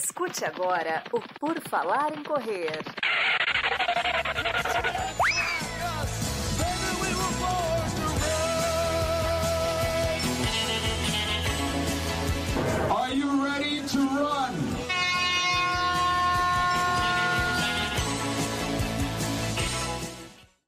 Escute agora o Por Falar em Correr. Are you ready to run?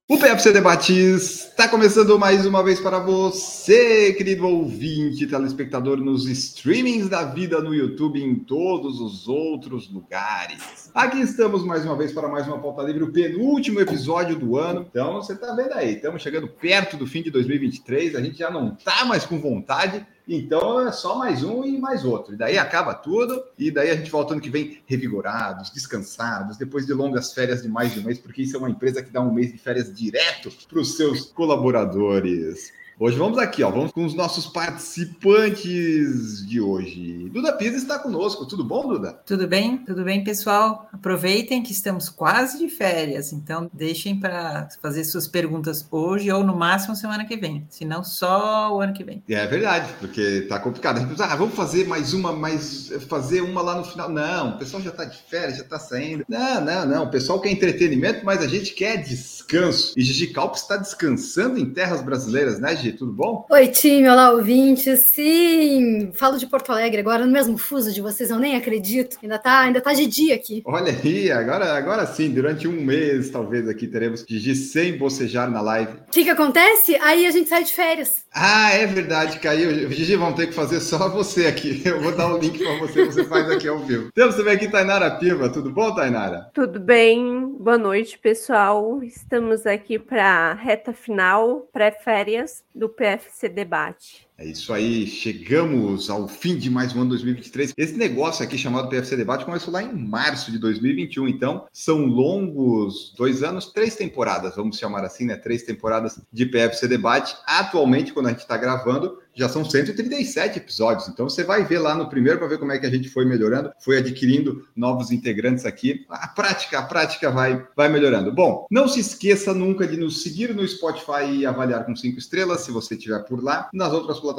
O PFC Debates está começando mais uma vez para você, querido ouvinte, telespectador, nos streamings da vida no YouTube e em todos os outros lugares. Aqui estamos mais uma vez para mais uma pauta livre, o penúltimo episódio do ano. Então, você está vendo aí, estamos chegando perto do fim de 2023, a gente já não está mais com vontade então é só mais um e mais outro. E daí acaba tudo, e daí a gente volta ano que vem revigorados, descansados, depois de longas férias de mais de um mês, porque isso é uma empresa que dá um mês de férias direto para os seus colaboradores. Hoje vamos aqui, ó, vamos com os nossos participantes de hoje. Duda Pisa está conosco. Tudo bom, Duda? Tudo bem, tudo bem, pessoal. Aproveitem que estamos quase de férias, então deixem para fazer suas perguntas hoje ou no máximo semana que vem, se não só o ano que vem. É verdade, porque tá complicado. A gente pensa, ah, vamos fazer mais uma, mais fazer uma lá no final. Não, o pessoal já está de férias, já está saindo. Não, não, não. O pessoal quer entretenimento, mas a gente quer descanso. E Gigi Calp está descansando em terras brasileiras, né, Gigi? Tudo bom? Oi, time, olá, ouvinte. Sim, falo de Porto Alegre agora, no mesmo fuso de vocês, eu nem acredito. Ainda tá, ainda tá de dia aqui. Olha aí, agora, agora sim, durante um mês, talvez, aqui teremos Gigi sem bocejar na live. O que que acontece? Aí a gente sai de férias. Ah, é verdade, caiu. Gigi, vamos ter que fazer só você aqui. Eu vou dar o link para você, você faz aqui ao vivo. Temos também aqui Tainara Piva. Tudo bom, Tainara? Tudo bem. Boa noite, pessoal. Estamos aqui para a reta final, pré-férias do PFC Debate. É isso aí, chegamos ao fim de mais um ano 2023. Esse negócio aqui chamado PFC Debate começou lá em março de 2021, então são longos dois anos, três temporadas, vamos chamar assim, né? Três temporadas de PFC Debate. Atualmente, quando a gente está gravando, já são 137 episódios. Então você vai ver lá no primeiro para ver como é que a gente foi melhorando, foi adquirindo novos integrantes aqui. A prática, a prática vai, vai melhorando. Bom, não se esqueça nunca de nos seguir no Spotify e avaliar com cinco estrelas, se você estiver por lá. Nas outras plataformas,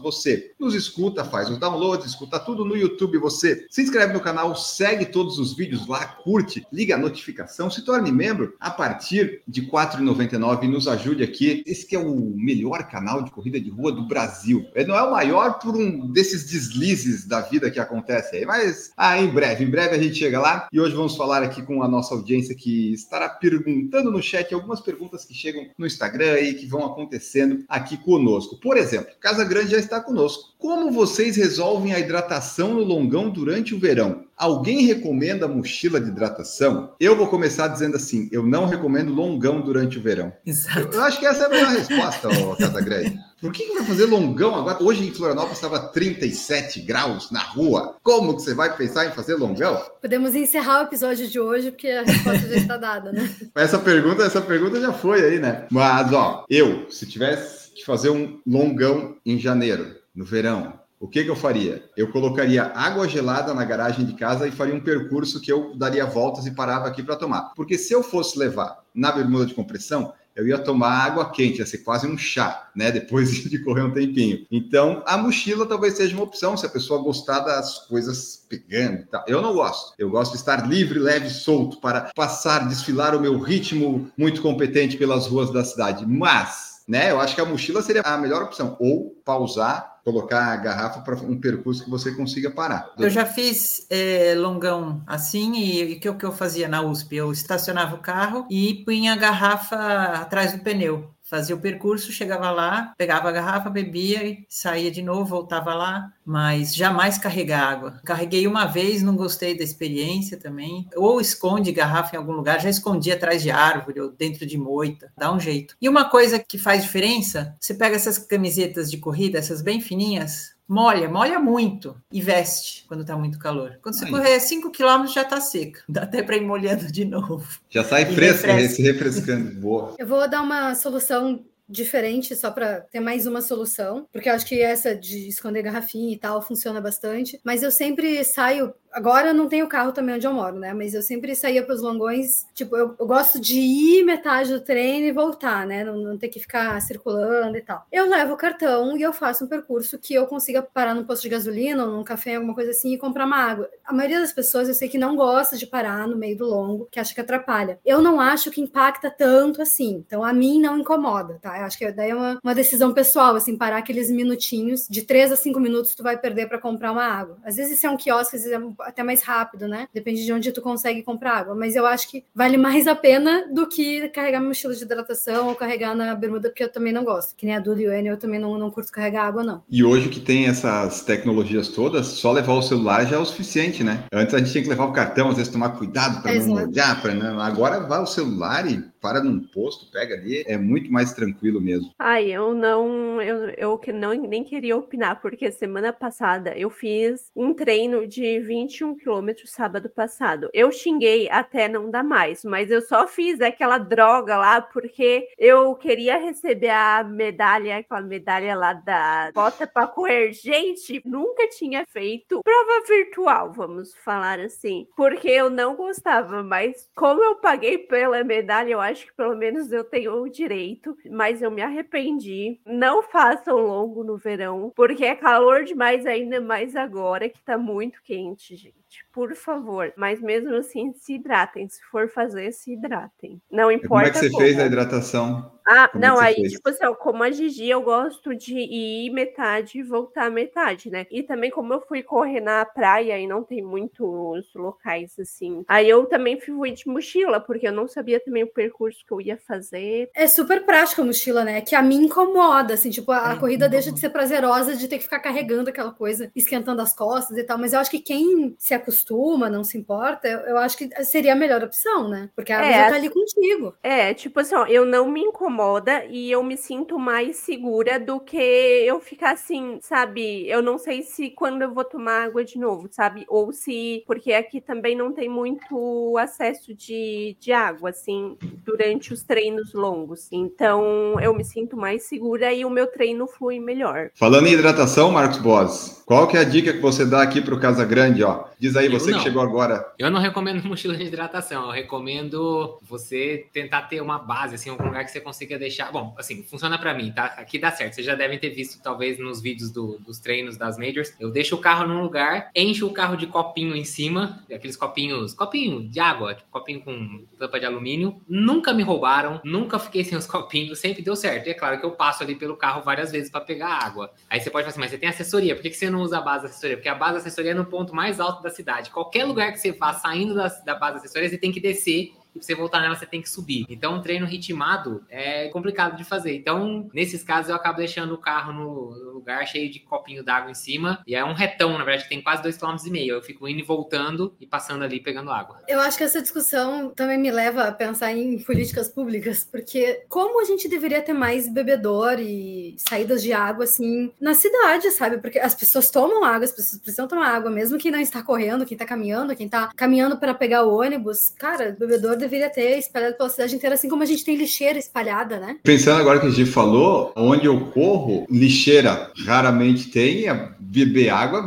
você nos escuta, faz os downloads, escuta tudo no YouTube. Você se inscreve no canal, segue todos os vídeos lá, curte, liga a notificação, se torne membro a partir de R$ 4,99 e nos ajude aqui. Esse que é o melhor canal de corrida de rua do Brasil. Ele não é o maior por um desses deslizes da vida que acontece aí, mas ah, em breve, em breve a gente chega lá. E hoje vamos falar aqui com a nossa audiência que estará perguntando no chat algumas perguntas que chegam no Instagram e que vão acontecendo aqui conosco. Por exemplo, Casa Grande já está conosco. Como vocês resolvem a hidratação no longão durante o verão? Alguém recomenda mochila de hidratação? Eu vou começar dizendo assim: eu não recomendo longão durante o verão. Exato. Eu acho que essa é a melhor resposta, Casa Grande. Por que, que vai fazer longão agora? Hoje em Florianópolis estava 37 graus na rua. Como que você vai pensar em fazer longão? Podemos encerrar o episódio de hoje, porque a resposta já está dada, né? Essa pergunta, essa pergunta já foi aí, né? Mas, ó, eu, se tivesse que fazer um longão em janeiro, no verão, o que, que eu faria? Eu colocaria água gelada na garagem de casa e faria um percurso que eu daria voltas e parava aqui para tomar. Porque se eu fosse levar na bermuda de compressão, eu ia tomar água quente, ia ser quase um chá, né? Depois de correr um tempinho. Então, a mochila talvez seja uma opção, se a pessoa gostar das coisas pegando tal. Eu não gosto. Eu gosto de estar livre, leve, solto, para passar, desfilar o meu ritmo muito competente pelas ruas da cidade. Mas, né? Eu acho que a mochila seria a melhor opção. Ou pausar, colocar a garrafa para um percurso que você consiga parar. Eu já fiz é, longão assim, e o que, que eu fazia na USP? Eu estacionava o carro e punha a garrafa atrás do pneu fazia o percurso, chegava lá, pegava a garrafa, bebia e saía de novo, voltava lá, mas jamais carregar água. Carreguei uma vez, não gostei da experiência também. Ou esconde garrafa em algum lugar, já escondi atrás de árvore ou dentro de moita, dá um jeito. E uma coisa que faz diferença, você pega essas camisetas de corrida, essas bem fininhas, molha, molha muito e veste quando tá muito calor. Quando você Aí. correr 5 km já tá seca. Dá até para ir molhando de novo. Já sai E fresco, refresca. se refrescando. Boa. Eu vou dar uma solução diferente só para ter mais uma solução, porque eu acho que essa de esconder garrafinha e tal funciona bastante, mas eu sempre saio agora não tenho carro também onde eu moro, né? Mas eu sempre saía para os longões, tipo, eu, eu, gosto de ir metade do treino e voltar, né? Não, não ter que ficar circulando e tal. Eu levo o cartão e eu faço um percurso que eu consiga parar num posto de gasolina ou num café, alguma coisa assim, e comprar uma água. A maioria das pessoas eu sei que não gosta de parar no meio do longo, que acha que atrapalha. Eu não acho que impacta tanto assim. Então, a mim não incomoda, tá? Eu acho que daí é uma, uma decisão pessoal, assim, parar aqueles minutinhos, de 3 a 5 minutos tu vai perder para comprar uma água. Às vezes isso é um quiosque, às vezes é até mais rápido, né? Depende de onde tu consegue comprar água. Mas eu acho que vale mais a pena do que carregar meu mochila de hidratação ou carregar na bermuda, porque eu também não gosto. Que nem a Duda e o Enio, eu também não, não curto carregar água, não. E hoje que tem essas tecnologias todas, só levar o celular já é o suficiente, né? Antes a gente tinha que levar o cartão, às vezes tomar cuidado para não molhar, para não... Agora vai o celular e para num posto, pega ali, é muito mais tranquilo mesmo. Ai, eu não, eu, eu que não nem queria opinar, porque semana passada eu fiz um treino de 21 quilômetros sábado passado. Eu xinguei até não dar mais, mas eu só fiz aquela droga lá porque eu queria receber a medalha, aquela medalha lá da bota para correr. Gente, nunca tinha feito prova virtual, vamos falar assim, porque eu não gostava, mas como eu paguei pela medalha, eu acho que pelo menos eu tenho o direito, mas eu me arrependi. Não façam longo no verão, porque é calor demais, ainda mais agora que tá muito quente, gente por favor. Mas mesmo assim, se hidratem. Se for fazer, se hidratem. Não importa. Como é que você como. fez a hidratação? Ah, como é não, aí, fez? tipo assim, como a Gigi, eu gosto de ir metade e voltar metade, né? E também, como eu fui correr na praia e não tem muitos locais assim. Aí eu também fui de mochila, porque eu não sabia também o percurso que eu ia fazer. É super prático a mochila, né? Que a mim incomoda, assim, tipo, a, a é, corrida deixa de ser prazerosa de ter que ficar carregando aquela coisa, esquentando as costas e tal. Mas eu acho que quem se acostuma, não se importa, eu, eu acho que seria a melhor opção, né? Porque a água é, já tá ali contigo. É, tipo assim, ó, eu não me incomoda e eu me sinto mais segura do que eu ficar assim, sabe? Eu não sei se quando eu vou tomar água de novo, sabe? Ou se. Porque aqui também não tem muito acesso de, de água, assim, durante os treinos longos. Então eu me sinto mais segura e o meu treino flui melhor. Falando em hidratação, Marcos Boas, qual que é a dica que você dá aqui pro Casa Grande, ó? Diz aí, você que chegou agora. Eu não recomendo mochila de hidratação. Eu recomendo você tentar ter uma base, assim, algum lugar que você consiga deixar. Bom, assim, funciona para mim, tá? Aqui dá certo. Vocês já devem ter visto, talvez, nos vídeos do, dos treinos das majors. Eu deixo o carro num lugar, encho o carro de copinho em cima, aqueles copinhos, copinho de água, tipo, copinho com tampa de alumínio. Nunca me roubaram, nunca fiquei sem os copinhos, sempre deu certo. E é claro que eu passo ali pelo carro várias vezes para pegar água. Aí você pode falar assim, mas você tem assessoria, por que, que você não usa a base da assessoria? Porque a base da assessoria é no ponto mais alto da cidade. Qualquer lugar que você vá saindo da, da base da assessoria, você tem que descer e você voltar nela, você tem que subir. Então, um treino ritmado é complicado de fazer. Então, nesses casos, eu acabo deixando o carro no lugar cheio de copinho d'água em cima. E é um retão, na verdade, que tem quase 2,5 km. Eu fico indo e voltando e passando ali pegando água. Eu acho que essa discussão também me leva a pensar em políticas públicas, porque como a gente deveria ter mais bebedor e saídas de água, assim, na cidade, sabe? Porque as pessoas tomam água, as pessoas precisam tomar água, mesmo quem não está correndo, quem está caminhando, quem está caminhando para pegar o ônibus. Cara, bebedor deveria ter espalhado pela cidade inteira, assim como a gente tem lixeira espalhada, né? Pensando agora que a gente falou, onde eu corro, lixeira raramente tem, é beber água.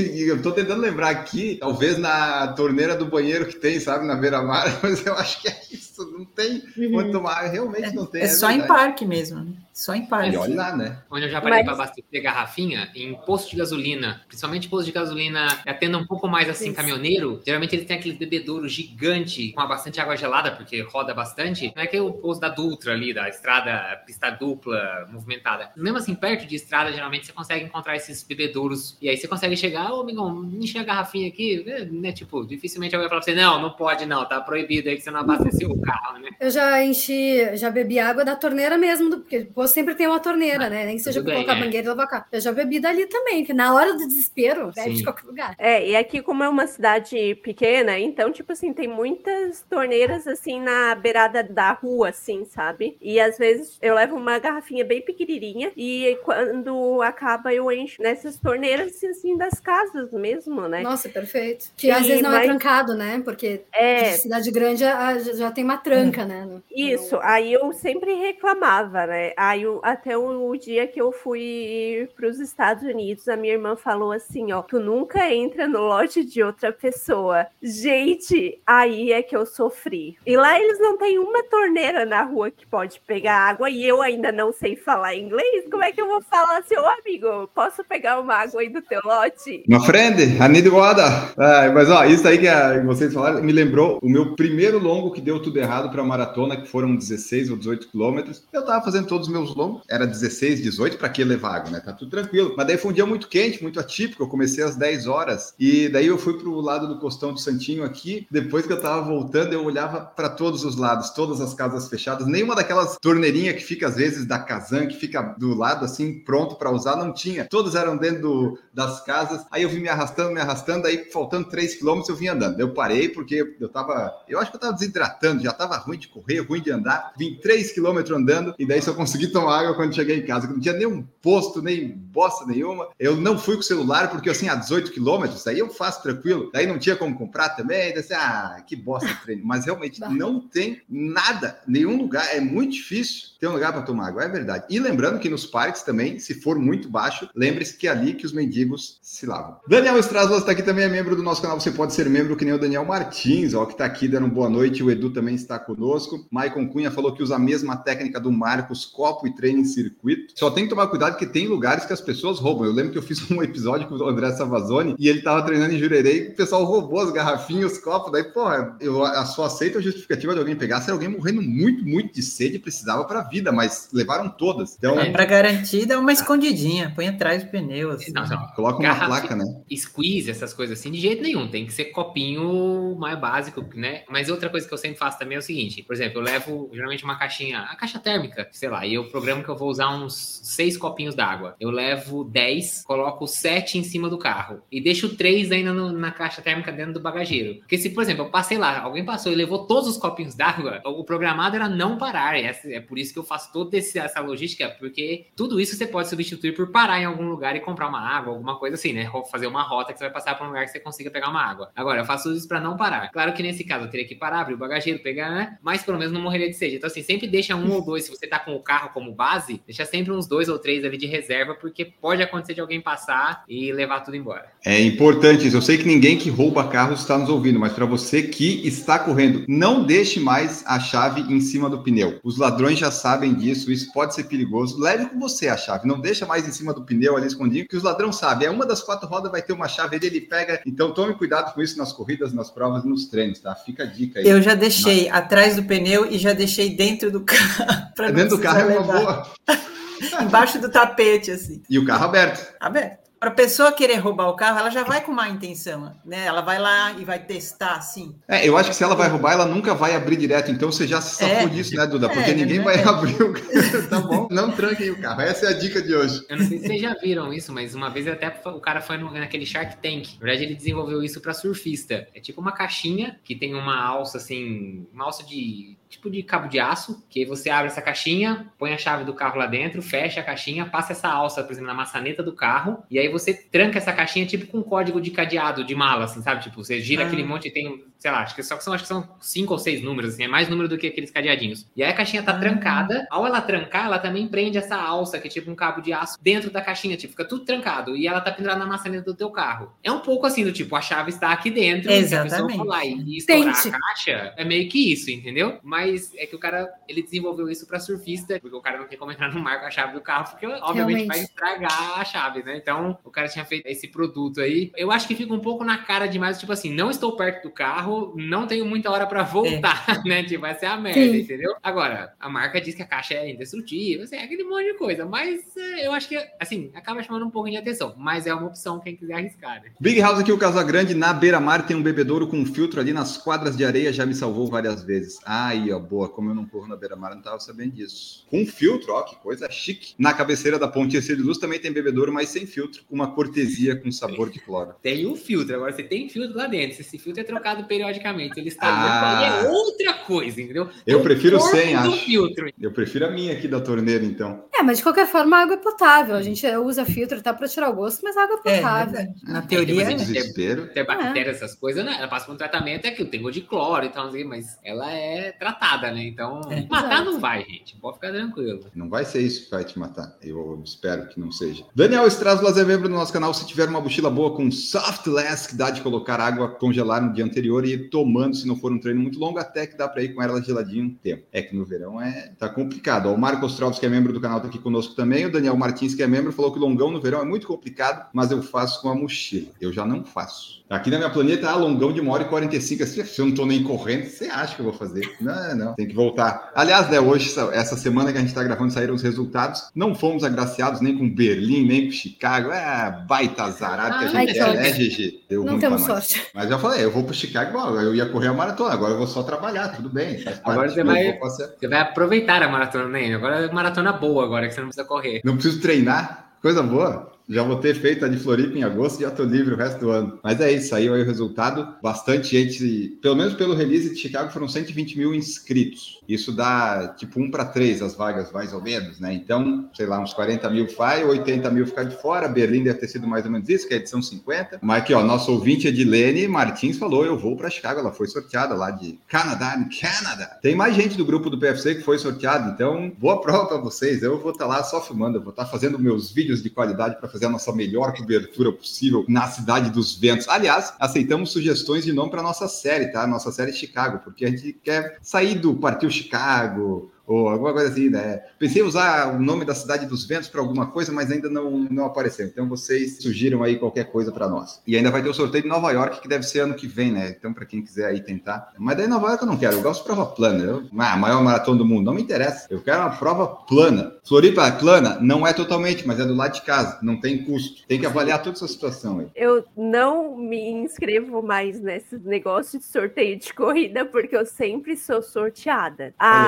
Eu tô tentando lembrar aqui, talvez na torneira do banheiro que tem, sabe, na beira-mar, mas eu acho que é isso, não tem uhum. onde tomar, realmente é, não tem. É, é só verdade. em parque mesmo, né? Só em parque. E olha lá, né? Onde eu já parei Mas... para abastecer garrafinha, em posto de gasolina, principalmente posto de gasolina atenda um pouco mais assim, Isso. caminhoneiro, geralmente eles têm aquele bebedouro gigante com bastante água gelada, porque roda bastante. Não é que é o posto da Dutra ali, da estrada, pista dupla, movimentada. Mesmo assim, perto de estrada, geralmente você consegue encontrar esses bebedouros. E aí você consegue chegar, ô, oh, amigão, encher a garrafinha aqui, né? né? Tipo, dificilmente alguém vai falar pra você, não, não pode não, tá proibido aí que você não abasteceu o carro, né? Eu já enchi, já bebi água da torneira mesmo, porque sempre tem uma torneira, né? Nem que seja para colocar a mangueira e lavar cá. Eu já bebi dali também, que na hora do desespero, bebe de qualquer lugar. É, e aqui, como é uma cidade pequena, então, tipo assim, tem muitas torneiras, assim, na beirada da rua, assim, sabe? E às vezes eu levo uma garrafinha bem pequenininha e quando acaba eu encho nessas torneiras, assim, das casas mesmo, né? Nossa, perfeito. Que e, às vezes não é mas... é trancado, né? Porque é... cidade grande já, já tem uma tranca, né? Isso, aí eu sempre reclamava, né? Aí o- até o, o dia que eu fui para os Estados Unidos, a minha irmã falou assim, ó, tu nunca entra no lote de outra pessoa. Gente, aí é que eu sofri. E lá eles não têm uma torneira na rua que pode pegar água e eu ainda não sei falar inglês. Como é que eu vou falar, seu amigo? Posso pegar uma água aí do teu lote? My friend, I need water. Ah, mas ó, isso aí que a- vocês falaram me lembrou o meu primeiro longo que deu tudo errado para maratona, que foram 16 ou 18 quilômetros. Eu tava fazendo todos os meus longos, era 16, 18, para que levar água, né? Tá tudo tranquilo. Mas daí foi um dia muito quente, muito atípico. Eu comecei às 10 horas e daí eu fui pro lado do Costão do Santinho aqui. Depois que eu tava voltando, eu olhava para todos os lados, todas as casas fechadas. Nenhuma daquelas torneirinhas que fica às vezes da Kazan, que fica do lado assim, pronto para usar, não tinha. Todos eram dentro do- das casas. Aí eu vim me arrastando, me arrastando, aí faltando 3 quilômetros eu vim andando. Eu parei porque eu tava, eu acho que eu tava desidratando, já tava ruim de correr, ruim de andar. Vim 3 quilômetros andando e daí só consegui tomar água quando cheguei em casa, que não tinha nenhum posto, nem bosta nenhuma. Eu não fui com o celular porque assim, a 18 quilômetros, aí eu faço tranquilo. Daí não tinha como comprar também, daí, assim, ah, que bosta de treino. Mas realmente não tem nada, nenhum lugar, é muito difícil ter um lugar para tomar água, é verdade. E lembrando que nos parques também, se for muito baixo, lembre-se que é ali que os mendigos se lavam. Daniel Straslas está aqui também, é membro do nosso canal. Você pode ser membro que nem o Daniel Martins, ó, que está aqui dando boa noite. O Edu também está conosco. Maicon Cunha falou que usa a mesma técnica do Marcos, copo e treino em circuito. Só tem que tomar cuidado que tem lugares que as pessoas roubam. Eu lembro que eu fiz um episódio com o André Savazone e ele estava treinando em Jurerê e o pessoal roubou as garrafinhas, os copos. Daí, porra, eu a- só aceito a justificativa de alguém pegar se alguém morrendo muito, muito de sede e precisava para a vida, mas levaram todas. Então, É, pra garantir, dá uma escondidinha, põe atrás do pneu. Assim. Não, não. coloca uma Garrafa- placa, né? squeeze, essas coisas assim, de jeito nenhum. Tem que ser copinho mais básico, né? Mas outra coisa que eu sempre faço também é o seguinte: por exemplo, eu levo geralmente uma caixinha, a caixa térmica, sei lá, e eu programo que eu vou usar uns seis copinhos d'água. Eu levo 10, coloco 7 em cima do carro e deixo três ainda no- na caixa térmica dentro do bagageiro. Porque se, por exemplo, eu passei lá, alguém passou e levou todos os copinhos d'água, o programado era não parar. É, é por isso que eu faço toda essa logística, porque tudo isso você pode substituir por parar em algum lugar e comprar uma água, alguma coisa assim, né? Fazer uma rota que você vai passar por um lugar que você consiga pegar uma água. Agora, eu faço isso pra não parar. Claro que nesse caso eu teria que parar, abrir o bagageiro, pegar, né? Mas pelo menos não morreria de sede. Então, assim, sempre deixa um ou dois, se você tá com o carro como base, deixa sempre uns dois ou três ali de reserva, porque pode acontecer de alguém passar e levar tudo embora. É importante isso. Eu sei que ninguém que rouba carros está nos ouvindo, mas para você que está correndo, não deixe mais a chave em cima do pneu. Os ladrões já sabem disso, isso pode ser perigoso. Leve com você a chave, não deixa mais em cima do pneu ali escondido, que os ladrões sabem. É uma das quatro rodas vai ter uma chave ali, ele pega. Então tome cuidado com isso nas corridas, nas provas nos treinos, tá? Fica a dica aí. Eu já deixei atrás do pneu e já deixei dentro do carro. Dentro do carro é uma boa. levar. Embaixo do tapete, assim. E o carro aberto. Aberto. Para a pessoa querer roubar o carro, ela já vai com má intenção, né? Ela vai lá e vai testar, assim. É, eu acho que se ela vai roubar, ela nunca vai abrir direto. Então você já se safou É. disso, né, Duda? Porque É, ninguém né? vai abrir o carro. tá bom? Não tranquem o carro. Essa é a dica de hoje. Eu não sei se vocês já viram isso, mas uma vez até o cara foi no- naquele Shark Tank. Na verdade, ele desenvolveu isso para surfista. É tipo uma caixinha que tem uma alça assim, uma alça de tipo de cabo de aço, que você abre essa caixinha, põe a chave do carro lá dentro, fecha a caixinha, passa essa alça, por exemplo, na maçaneta do carro, e aí você tranca essa caixinha tipo com um código de cadeado de mala, assim, sabe? Tipo, você gira Ah. aquele monte e tem, sei lá, acho que só que são, acho que são cinco ou seis números, assim, é mais número do que aqueles cadeadinhos. E aí a caixinha tá Ah. trancada, ao ela trancar, ela também prende essa alça, que é tipo um cabo de aço, dentro da caixinha, tipo, fica tudo trancado, e ela tá pendurada na maçaneta do teu carro. É um pouco assim, do tipo, a chave está aqui dentro, se a pessoa Exatamente. for lá e, e estourar Tente. a caixa, é meio que isso, entendeu? Mas é que o cara, ele desenvolveu isso pra surfista, porque o cara não tem como entrar no mar com a chave do carro, porque obviamente Realmente. vai estragar a chave, né? Então, o cara tinha feito esse produto aí. Eu acho que fica um pouco na cara demais, tipo assim, não estou perto do carro, não tenho muita hora pra voltar, né? Tipo, vai ser a merda, Sim. entendeu? Agora, a marca diz que a caixa é indestrutível, assim, é aquele monte de coisa, mas é, eu acho que, assim, acaba chamando um pouco de atenção, mas é uma opção quem quiser arriscar, né? Big House aqui, o Casagrande, na beira-mar tem um bebedouro com um filtro ali nas quadras de areia, já me salvou várias vezes. Aí, ó, boa, como eu não corro na beira-mar, não tava sabendo disso. Com filtro, ó, que coisa chique. Na cabeceira da ponte Ercílio de Luz também tem bebedouro, mas sem filtro, uma cortesia com sabor de cloro. Tem um filtro, agora você tem filtro lá dentro. Se esse filtro é trocado periodicamente, ele está Ah. é outra coisa, entendeu? Eu É o prefiro sem, acho. filtro. Eu prefiro a minha aqui da torneira, então. É, mas de qualquer forma a água é potável. A gente usa filtro tá para tirar o gosto, mas a água é É, potável. verdade. Na teoria, é. Desespero. Ter bactéria, essas coisas, né? Ela passa por um tratamento, é aquilo, tem gosto de cloro e tal, mas ela é tratada, né? Então, É. matar Exato. não vai, gente. Pode ficar tranquilo. Não vai ser isso que vai te matar. Eu espero que não seja. Daniel Straslas é membro do nosso canal. Se tiver uma mochila boa com soft que dá de colocar água congelar no dia anterior e ir tomando, se não for um treino muito longo, até que dá para ir com ela geladinho um tempo. É que no verão é tá complicado. Ó, o Marco Ostrovski, que é membro do canal, tá aqui conosco também. O Daniel Martins, que é membro, falou que longão no verão é muito complicado, mas eu faço com a mochila. Eu já não faço. Aqui na minha planeta, ah, longão de uma hora e 45. Assim, se eu não tô nem correndo, você acha que eu vou fazer? Não, não. Tem que voltar. Aliás, né, hoje, essa semana que a gente tá gravando, saíram os resultados. Não fomos agraciados nem com Berlim, nem com Chicago. É baita azarado que a gente é, né. GG? Deu Não temos sorte. Mas já falei, eu vou pro Chicago, eu ia correr a maratona, agora eu vou só trabalhar, tudo bem. Agora você vai-. Você vai aproveitar a maratona, né? Agora é maratona boa, agora que você não precisa correr. Não preciso treinar, coisa boa. Já vou ter feito a de Floripa em agosto e já tô livre o resto do ano. Mas é isso, saiu aí o resultado. Bastante gente, pelo menos pelo release de Chicago, foram 120 mil inscritos. Isso dá tipo um para três as vagas, mais ou menos, né? Então, sei lá, uns 40 mil vai, 80 mil ficar de fora. Berlim deve ter sido mais ou menos isso, que é a edição 50. Mas aqui, ó, nosso ouvinte Edilene Martins falou: eu vou para Chicago. Ela foi sorteada lá de Canadá, no Canadá. Tem mais gente do grupo do PFC que foi sorteado, então boa prova para vocês. Eu vou estar lá só filmando, eu vou estar fazendo meus vídeos de qualidade para fazer a nossa melhor cobertura possível na cidade dos ventos. Aliás, aceitamos sugestões de nome para nossa série, tá? Nossa série Chicago, porque a gente quer sair do Partiu Chicago ou alguma coisa assim, né? Pensei em usar o nome da cidade dos ventos para alguma coisa, mas ainda não, não apareceu. Então vocês sugiram aí qualquer coisa para nós. E ainda vai ter o sorteio de Nova York, que deve ser ano que vem, né? Então, para quem quiser aí tentar. Mas daí Nova York eu não quero, eu gosto de prova plana. Eu, ah, maior maratona do mundo, não me interessa. Eu quero uma prova plana. Floripa plana? Não é totalmente, mas é do lado de casa. Não tem custo. Tem que avaliar toda essa situação aí. Eu não me inscrevo mais nesses negócios de sorteio de corrida, porque eu sempre sou sorteada. Ah,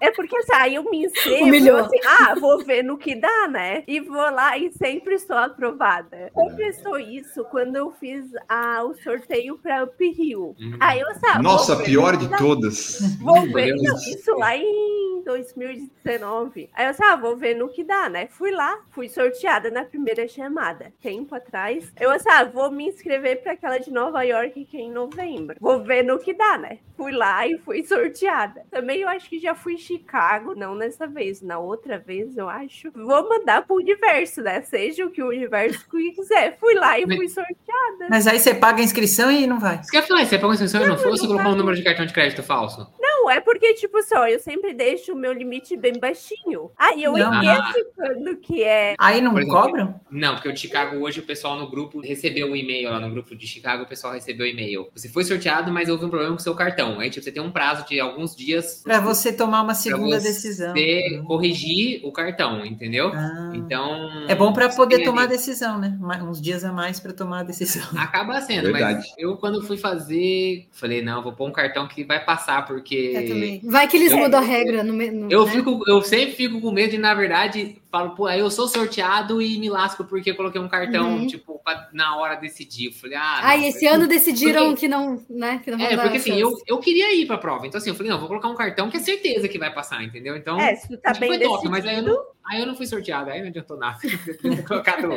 é porque assim, aí eu me inscrevo, assim, ah, vou ver no que dá, né? E vou lá e sempre sou aprovada. Compensou isso quando eu fiz ah, o sorteio para Up Hill. Uhum. Aí eu sabe, Nossa, vou ver pior de todas. Vou ver, não, isso lá em 2019. Aí eu disse, ah, vou ver no que dá, né? Fui lá, fui sorteada na primeira chamada, tempo atrás. Eu disse, ah, vou me inscrever para aquela de Nova York que é em novembro. Vou ver no que dá, né? Fui lá e fui sorteada. Também eu acho que já fui em Chicago, não nessa vez, na outra vez eu acho. Vou mandar pro universo, né? Seja o que o universo quiser. Fui lá e fui sorteada. Mas aí você paga a inscrição e não vai. Você quer falar, você pagou a inscrição e não foi ou você não colocou um número de cartão de crédito falso? Não, é porque, tipo, só, eu sempre deixo o meu limite bem baixinho. Aí eu Não. esqueço quando que é. Aí não exemplo, cobram? Não, porque o de Chicago hoje o pessoal no grupo recebeu um e-mail lá no grupo de Chicago, o pessoal recebeu o e-mail. Você foi sorteado, mas houve um problema com o seu cartão. Aí, tipo, você tem um prazo de alguns dias Para você tomar uma pra segunda você decisão. corrigir o cartão, entendeu? Ah. Então. É bom para poder tomar a ali- decisão, né? Uns dias a mais para tomar a decisão. Acaba sendo, Verdade. mas eu quando fui fazer, falei, não, vou pôr um cartão que vai passar, porque. Eu também. Vai que eles Eu- mudam a regra no, no Eu, né? fico, eu sempre fico com medo e, na verdade, falo, pô, aí eu sou sorteado e me lasco porque eu coloquei um cartão, Uhum. tipo, pra, na hora decidir. Eu falei, ah. Ah, não, e esse ano decidiram Porque- que não, né? Que não É, porque assim, chance. eu, eu queria ir pra prova. Então, assim, eu falei, não, vou colocar um cartão que é certeza que vai passar, entendeu? Então, É, se tu tá bem foi top, decidido. mas aí eu, não, aí eu não fui sorteado, aí não adiantou nada. Eu tinha colocado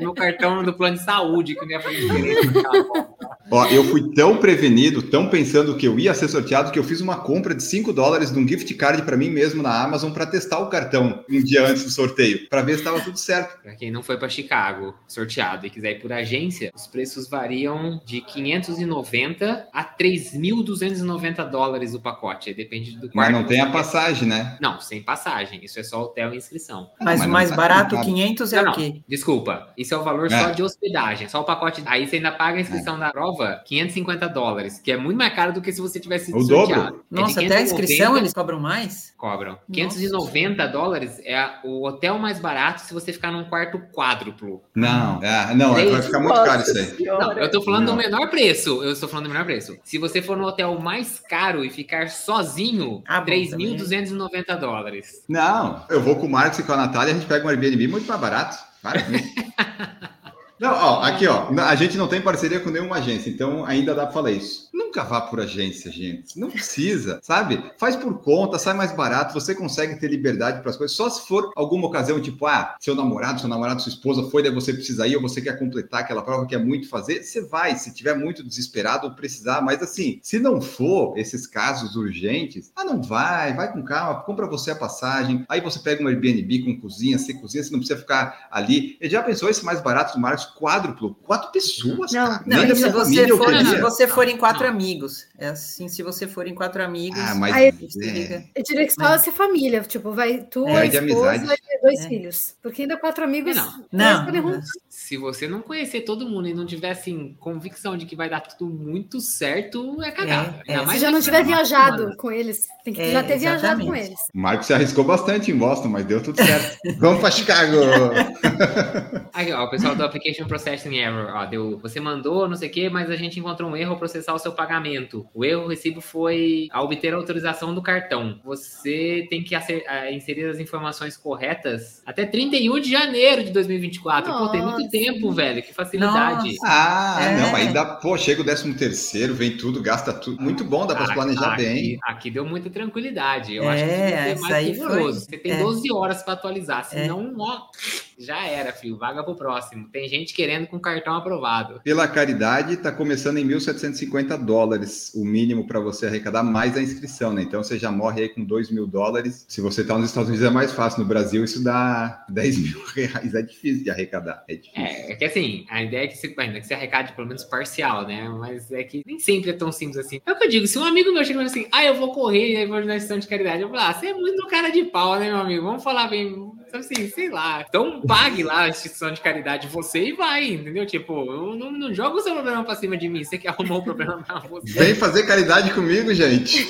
meu cartão do plano de saúde, que não ia fazer diferença prova. Ó, eu fui tão prevenido, tão pensando que eu ia ser sorteado, que eu fiz uma compra de 5 dólares de um gift card para mim mesmo na Amazon para testar o cartão um dia antes do sorteio, para ver se estava tudo certo. Pra quem não foi pra Chicago sorteado e quiser ir por agência, os preços variam de 590 a 3.290 dólares o pacote. Aí depende do Mas quarto não que tem a passagem, né? Não, sem passagem. Isso é só hotel e inscrição. Mas mas o não mais tá barato, caro. 500 é Não, o não, quê? desculpa. Isso é o valor É. só de hospedagem, só o pacote. Aí você ainda paga a inscrição da prova, 550 dólares, que é muito mais caro do que se você tivesse sido O dobro? sorteado. É de Nossa, até a 590 inscrição eles cobram mais? cobram. 590 dólares é o hotel mais barato se você ficar num quarto quádruplo. Não, é, não, é, vai ficar muito caro isso aí. Não, eu tô falando Não. do menor preço. Eu estou falando do menor preço. Se você for no hotel mais caro e ficar sozinho, Ah, bom, 3.290 dólares. Não, eu vou com o Marcos e com a Natália, a gente pega um Airbnb muito mais barato. Não, ó, aqui, ó, a gente não tem parceria com nenhuma agência, então ainda dá pra falar isso. Nunca vá por agência, gente. Não precisa, sabe? Faz por conta, sai mais barato, você consegue ter liberdade para as coisas. Só se for alguma ocasião, tipo, ah, seu namorado, seu namorado, sua esposa foi, daí você precisa ir, ou você quer completar aquela prova, quer muito fazer, você vai. Se tiver muito desesperado ou precisar, mas assim, se não for esses casos urgentes, ah, não vai, vai com calma, compra você a passagem, aí você pega um Airbnb com cozinha, você cozinha, você não precisa ficar ali. Ele já pensou esse mais barato do Marcos? Quádruplo, quatro pessoas, Não, cara. não, e se você, for, se você for em quatro. Amigos. É assim, se você for em quatro amigos. Ah, mas Aí- é, liga. Eu diria que só se família, tipo, vai tu, É, a de esposa amizade. e dois É. filhos. Porque ainda quatro amigos. É, não. Não, podem juntar. Se você não conhecer todo mundo e não tiver, assim, convicção de que vai dar tudo muito certo, é cagar. É, é. Se já não tiver viajado com eles, tem que É, já ter viajado exatamente. com eles. O Marcos se arriscou bastante em Boston, mas deu tudo certo. Vamos para Chicago. Aqui, ó, o pessoal do Application Processing Error, ó, deu, você mandou, não sei o que, mas a gente encontrou um erro ao processar o seu pagamento. O erro o recibo foi a obter a autorização do cartão. Você tem que ah, inserir as informações corretas até 31 de janeiro de 2024. Pô, tem muito Nossa. tempo, velho, que facilidade. Nossa. Ah, É. não, aí dá, pô, chega o 13 terceiro, vem tudo, gasta tudo. Muito bom, dá para se Aqui- planejar aqui, bem. Aqui deu muita tranquilidade. Eu É, acho que isso mais aí rigoroso. foi- Você tem é. 12 horas para atualizar, É. senão, ó, já era, filho. Vaga pro próximo. Tem gente querendo com cartão aprovado. Pela caridade, está começando em 1.750 dólares, o mínimo para você arrecadar mais a inscrição, né? Então você já morre aí com 2 mil dólares. Se você está nos Estados Unidos é mais fácil, no Brasil isso dá 10 mil reais, é difícil de arrecadar. É difícil. É, é que assim, a ideia é que você, ainda que você arrecade pelo menos parcial, né? Mas é que nem sempre é tão simples assim. É o que eu digo, se um amigo meu chega e assim, ah, eu vou correr e vou ajudar a instituição de caridade, eu falo, ah, você é muito cara de pau, né, meu amigo? Vamos falar bem, assim, sei lá. Então pague lá a instituição de caridade você e vai, entendeu? Tipo, não, não joga o seu problema pra cima de mim, você que arrumou o problema pra você. Vem fazer caridade comigo, gente.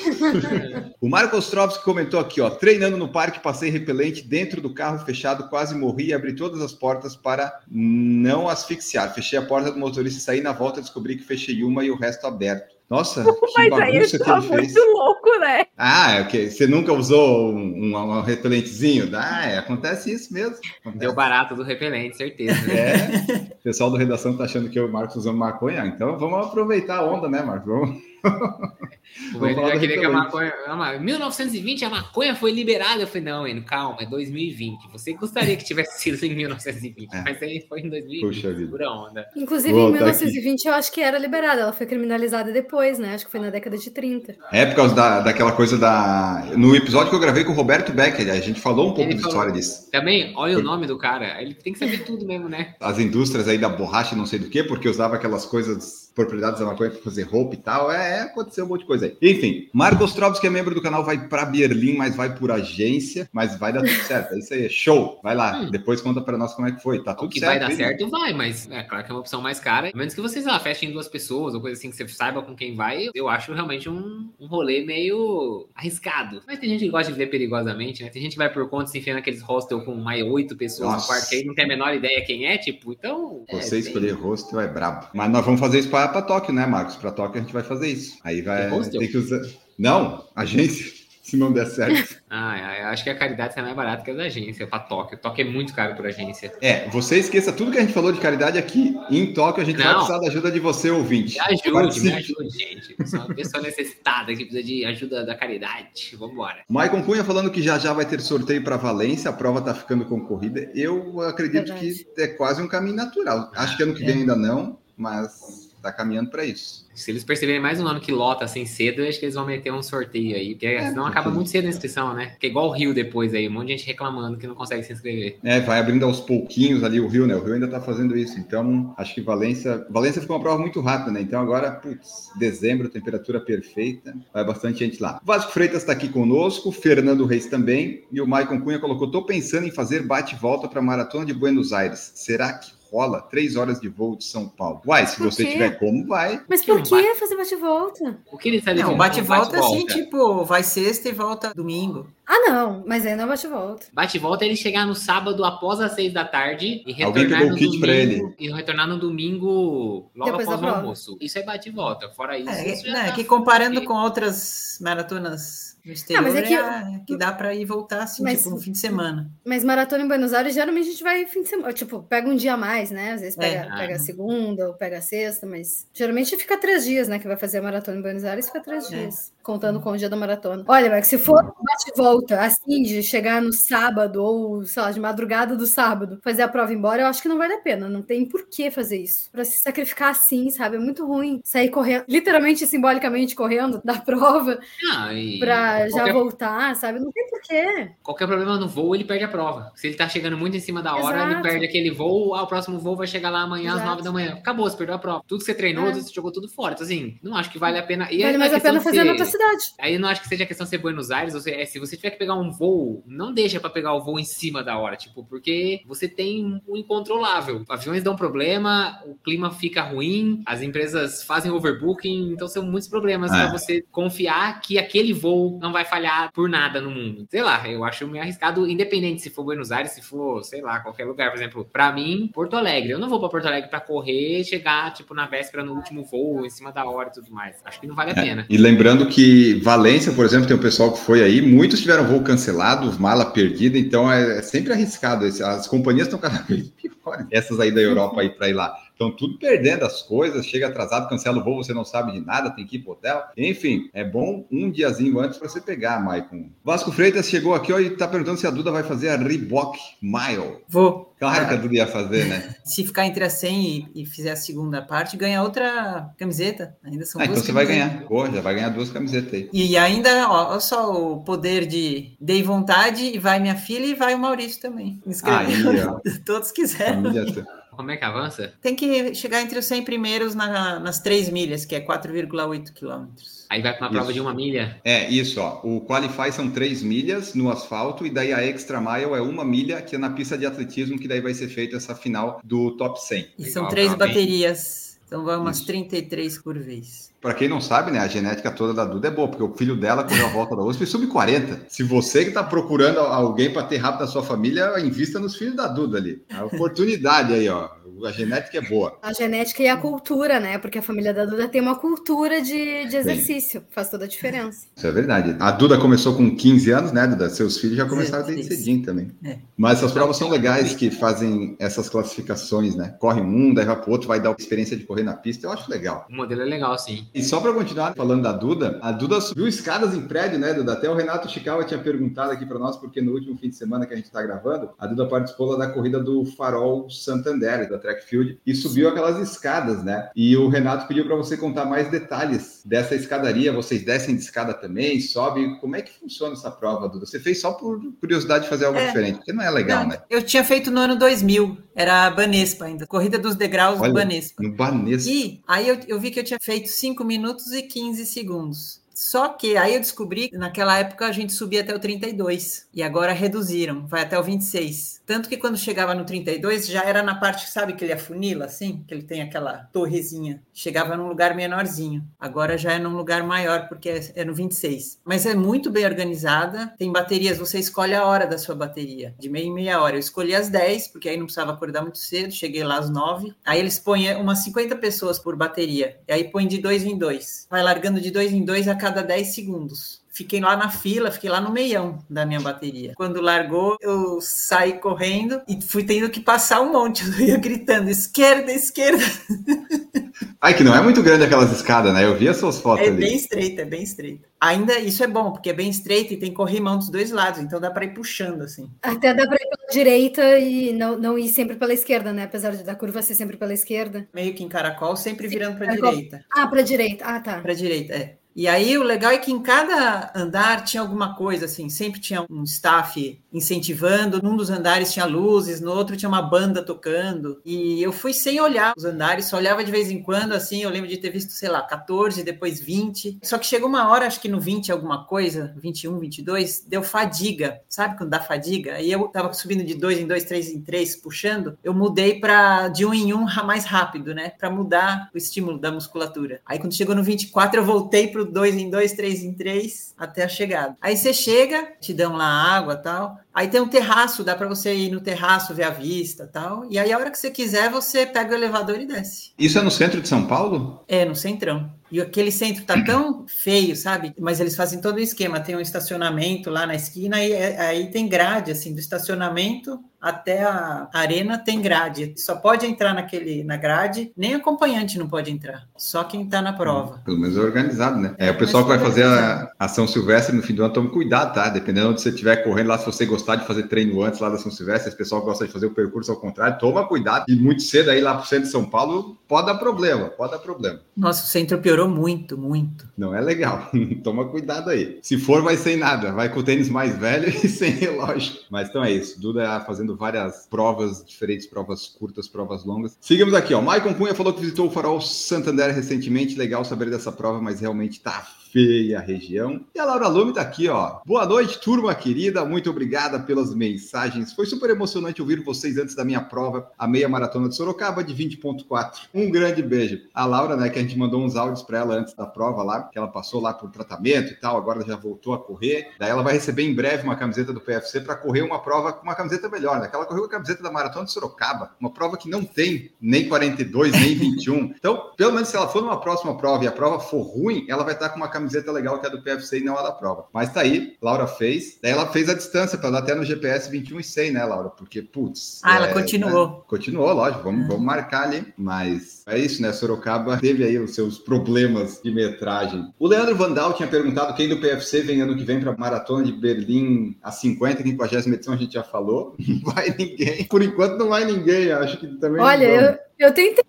o Marco Ostrovski comentou aqui, ó. Treinando no parque, passei repelente dentro do carro fechado, quase morri e abri todas as portas para não asfixiar. Fechei a porta do motorista e saí na volta, descobri que fechei uma e o resto aberto. Nossa, que Mas aí bagunça que tá ele fez. muito louco, né? Ah, é ok. Você nunca usou um, um, um repelentezinho? Ah, é, acontece isso mesmo. Acontece. Deu barato do repelente, certeza. É, o pessoal do redação tá achando que eu e o Marcos usamos maconha, então vamos aproveitar a onda, né, Marcos? Vamos. O Enio já queria que a maconha. ah, mas 1920 a maconha foi liberada. Eu falei, não, Enio, calma, é 2020. Você gostaria que tivesse sido em 1920, É. mas aí foi em 2020. Puxa vida. Onda. Inclusive, Vou em botar 1920, eu acho que era liberada. Ela foi criminalizada depois, né? Acho que foi na década de 30. É por causa da, daquela coisa da. No episódio que eu gravei com o Roberto Becker, a gente falou um pouco Ele da falou. história disso. Também, olha o nome do cara. Ele tem que saber tudo mesmo, né? As indústrias aí da borracha, e não sei do que, porque usava aquelas coisas, propriedades da maconha para fazer roupa e tal. É, aconteceu um monte de coisa aí. Enfim, Marco Ostrovski, que é membro do canal, vai para Berlim, mas vai por agência, mas vai dar tudo certo. É isso aí, show. Vai lá. Hum. Depois conta para nós como é que foi. Tá O tudo que certo. vai dar hein? certo, vai, mas é claro que é uma opção mais cara. A menos que vocês lá fechem duas pessoas ou coisa assim que você saiba com quem vai, eu acho realmente um, um rolê meio arriscado. Mas tem gente que gosta de viver perigosamente, né? Tem gente que vai por conta se enfiando naqueles hostel com mais oito pessoas Nossa. no quarto, que aí não tem a menor ideia quem é, tipo, então. é, Você escolher hostel é brabo. Mas nós vamos fazer isso para Tóquio, né, Marcos? Para Tóquio a gente vai fazer isso. Aí vai hostel? ter que usar. Não, agência, se não der certo. Ah, eu acho que a caridade sai mais barata que a da agência pra Tóquio. Tóquio é muito caro por agência. É, você esqueça tudo que a gente falou de caridade aqui. Em Tóquio a gente vai Não. precisar da ajuda de você, ouvinte. Me ajude, Participe. me ajude, gente. Eu sou uma pessoa necessitada que precisa de ajuda da caridade. Vambora. Maicon Cunha falando que já já vai ter sorteio para Valência, a prova tá ficando concorrida. Eu acredito Verdade. que é quase um caminho natural. Acho que ano que vem ainda não, mas tá caminhando para isso. Se eles perceberem mais um ano que lota assim cedo, eu acho que eles vão meter um sorteio aí. Porque É, senão porque- acaba muito cedo a inscrição, né? Porque é igual o Rio depois aí, um monte de gente reclamando que não consegue se inscrever. É, vai abrindo aos pouquinhos ali o Rio, né? O Rio ainda tá fazendo isso. Então, acho que Valência. Valência ficou uma prova muito rápida, né? Então agora, putz, dezembro, temperatura perfeita. Vai bastante gente lá. Vasco Freitas está aqui conosco, Fernando Reis também. E o Maicon Cunha colocou: tô pensando em fazer bate-volta para Maratona de Buenos Aires. Será que rola? Três horas de voo de São Paulo. Uai, se Por você quê? tiver como, vai. Mas por que fazer bate-volta? O que ele está Não, defendendo? bate e assim, tipo, vai sexta e volta domingo. Ah, não, mas aí não bate e volta. Bate e volta é ele chegar no sábado após as seis da tarde e Alguém retornar pegou no o kit domingo. pra ele. E retornar no domingo logo Depois após o almoço. Isso é bate e volta. Fora isso, É, isso já né, tá- que comparando com outras maratonas no exterior, mas é que- é que dá para ir voltar assim, Mas- tipo, um fim de semana. Mas maratona em Buenos Aires, geralmente a gente vai fim de semana. Tipo, pega um dia a mais, né? Às vezes pega, É. pega a segunda ou pega a sexta, mas geralmente fica três dias, né? Que vai fazer a maratona em Buenos Aires, fica três É. dias, contando com o dia da maratona. Olha, Max, se for bate e volta, assim, de chegar no sábado ou, sei lá, de madrugada do sábado, fazer a prova embora, eu acho que não vale a pena. Não tem por que fazer isso. Pra se sacrificar assim, sabe? É muito ruim. Sair correndo, literalmente simbolicamente correndo da prova Ah, pra já qualquer, voltar, sabe? Não tem por quê. qualquer problema no voo, ele perde a prova. Se ele tá chegando muito em cima da hora, ele Exato. perde aquele voo. Ah, o próximo voo vai chegar lá amanhã às Exato. nove da manhã. Acabou, você perdeu a prova. Tudo que você treinou, É. você jogou tudo fora. Então, assim, não acho que vale a pena. E vale é mais a pena fazer ser- na tua cidade. Aí não acho que seja questão de ser Buenos Aires, ou se, é, se você tiver que pegar um voo, não deixa pra pegar o voo em cima da hora, tipo, porque você tem o incontrolável. Aviões dão problema, o clima fica ruim, as empresas fazem overbooking, então são muitos problemas É. pra você confiar que aquele voo não vai falhar por nada no mundo. Sei lá, eu acho meio arriscado, independente se for Buenos Aires, se for, sei lá, qualquer lugar. Por exemplo, pra mim, Porto Alegre. Eu não vou pra Porto Alegre pra correr, chegar, tipo, na véspera no último voo, em cima da hora e tudo mais. Acho que não vale a pena. E lembrando que Valência, por exemplo, tem um pessoal que foi aí, muitos tiveram voo cancelado, mala perdida, então é, é sempre arriscado. As companhias estão cada vez piores. Essas aí da Europa aí para ir lá. Estão tudo perdendo as coisas, chega atrasado, cancela o voo, você não sabe de nada, tem que ir pro hotel. Enfim, é bom um diazinho antes para você pegar, Maicon. Vasco Freitas chegou aqui ó, e tá perguntando se a Duda vai fazer a Reebok Mile. Vou. Claro que a Duda ia fazer, né? Se ficar entre a 100 e, e fizer a segunda parte, ganha outra camiseta. Ainda são Ah, então duas você vai ganhar. Pô, já vai ganhar duas camisetas aí. E ainda, ó, olha só o poder de dei vontade e vai minha filha e vai o Maurício também. Inscreveu. Aí. Todos quiseram. Família toda. Como é que avança? Tem que chegar entre os 100 primeiros na- nas 3 milhas, que é 4,8 quilômetros. Aí vai pra uma prova Isso. de uma milha. É, isso, ó. O Qualify são três milhas no asfalto, e daí a Extra Mile é uma milha, que é na pista de atletismo, que daí vai ser feita essa final do top 100. E Legal, são três baterias. Então vai umas Isso. 33 por vez. Pra quem não sabe, né, a genética toda da Duda é boa, porque o filho dela correu a volta da USP sub-40. Se você que tá procurando alguém para ter rápido da sua família, invista nos filhos da Duda ali. A oportunidade aí, ó. A genética é boa. A genética e a cultura, né? Porque a família da Duda tem uma cultura de, de exercício. Faz toda a diferença. Isso é verdade. A Duda começou com 15 anos, né, Duda? Seus filhos já começaram desde 16. cedinho também. É. Mas essas provas são legais que fazem essas classificações, né? Corre um, daí vai pro outro, vai dar a experiência de correr na pista. Eu acho legal. O modelo é legal, sim. E só para continuar falando da Duda, a Duda subiu escadas em prédio, né, Duda? Até o Renato Chicava tinha perguntado aqui para nós, porque no último fim de semana que a gente está gravando, a Duda participou lá da corrida do Farol Santander, da Track Field, e subiu aquelas escadas, né? E o Renato pediu para você contar mais detalhes dessa escadaria. Vocês descem de escada também, sobe. Como é que funciona essa prova, Duda? Você fez só por curiosidade de fazer algo É. diferente, porque não é legal, Não, né? Eu tinha feito no ano 2000, era a Banespa ainda, Corrida dos Degraus Olha. do Banespa. No Banespa. E aí eu, eu vi que eu tinha feito 5 minutos e 15 segundos. Só que aí eu descobri que naquela época a gente subia até o 32 e agora reduziram, vai até o 26. Tanto que quando chegava no 32 já era na parte, sabe que ele afunila assim, que ele tem aquela torrezinha. Chegava num lugar menorzinho. Agora já é num lugar maior porque é, é no 26. Mas é muito bem organizada, tem baterias, você escolhe a hora da sua bateria, de meia em meia hora. Eu escolhi as 10, porque aí não precisava acordar muito cedo, cheguei lá às 9. Aí eles põem umas 50 pessoas por bateria. E aí põe de dois em dois. Vai largando de dois em dois a cada 10 segundos. Fiquei lá na fila, fiquei lá no meião da minha bateria. Quando largou, eu saí correndo e fui tendo que passar um monte. Eu ia gritando: esquerda, esquerda. Ai, que não é muito grande aquelas escadas, né? Eu vi as suas fotos É ali. bem estreita, é bem estreita. Ainda isso é bom, porque é bem estreita e tem corrimão dos dois lados, então dá para ir puxando assim. Até dá pra ir pela direita e não, não ir sempre pela esquerda, né? Apesar de da curva ser sempre pela esquerda. Meio que em caracol, sempre virando para direita. Ah, pra direita. Ah, tá. Para direita, é. E aí o legal é que em cada andar tinha alguma coisa, assim, sempre tinha um staff incentivando. Num dos andares tinha luzes, no outro tinha uma banda tocando. E eu fui sem olhar os andares, só olhava de vez em quando, assim. Eu lembro de ter visto, sei lá, 14, depois 20. Só que chegou uma hora, acho que no 20 alguma coisa, 21, 22, deu fadiga. Sabe quando dá fadiga? Aí eu tava subindo de dois em dois, três em três, puxando. Eu mudei para de um em um mais rápido, né? Para mudar o estímulo da musculatura. Aí quando chegou no 24, eu voltei pro dois em dois, três em três, até a chegada. Aí você chega, te dão lá água tal. Aí tem um terraço, dá para você ir no terraço, ver a vista tal. E aí, a hora que você quiser, você pega o elevador e desce. Isso é no centro de São Paulo? É, no centrão. E aquele centro tá tão feio, sabe? Mas eles fazem todo o esquema. Tem um estacionamento lá na esquina e é, aí tem grade, assim, do estacionamento até a arena tem grade. Só pode entrar naquele na grade, nem acompanhante não pode entrar. Só quem tá na prova. Pelo menos é organizado, né? É, o pessoal que vai fazer a ação silvestre no fim do ano, tome cuidado, tá? Dependendo onde você estiver correndo lá, se você gostar de fazer treino antes lá da São Silvestre, esse pessoal gosta de fazer o percurso ao contrário, toma cuidado. E muito cedo aí lá pro centro de São Paulo, pode dar problema, pode dar problema. Nossa, o centro piorou muito, muito. Não é legal. toma cuidado aí. Se for, vai sem nada. Vai com o tênis mais velho e sem relógio. Mas então é isso. Duda fazendo várias provas diferentes, provas curtas, provas longas. Seguimos aqui, ó. Maicon Cunha falou que visitou o Farol Santander recentemente. Legal saber dessa prova, mas realmente tá feia região. E a Laura Lume tá aqui, ó. Boa noite, turma querida. Muito obrigada pelas mensagens. Foi super emocionante ouvir vocês antes da minha prova, a meia maratona de Sorocaba de 20.4. Um grande beijo. A Laura, né, que a gente mandou uns áudios para ela antes da prova lá, que ela passou lá por tratamento e tal, agora já voltou a correr. Daí ela vai receber em breve uma camiseta do PFC para correr uma prova com uma camiseta melhor, né? Que ela correu a camiseta da maratona de Sorocaba, uma prova que não tem nem 42, nem 21. Então, pelo menos se ela for numa próxima prova e a prova for ruim, ela vai estar com uma camiseta legal que é do PFC e não a da prova. Mas tá aí, Laura fez. Daí ela fez a distância para dar até no GPS 21 e 100, né, Laura? Porque, putz. Ah, é, ela continuou. Né? Continuou, lógico. Vamos, vamos marcar ali. Mas é isso, né? Sorocaba teve aí os seus problemas de metragem. O Leandro Vandal tinha perguntado quem do PFC vem ano que vem para Maratona de Berlim a 50, 50 edição, a gente já falou. Não vai ninguém. Por enquanto não vai ninguém. Acho que também. Olha, eu, eu tentei.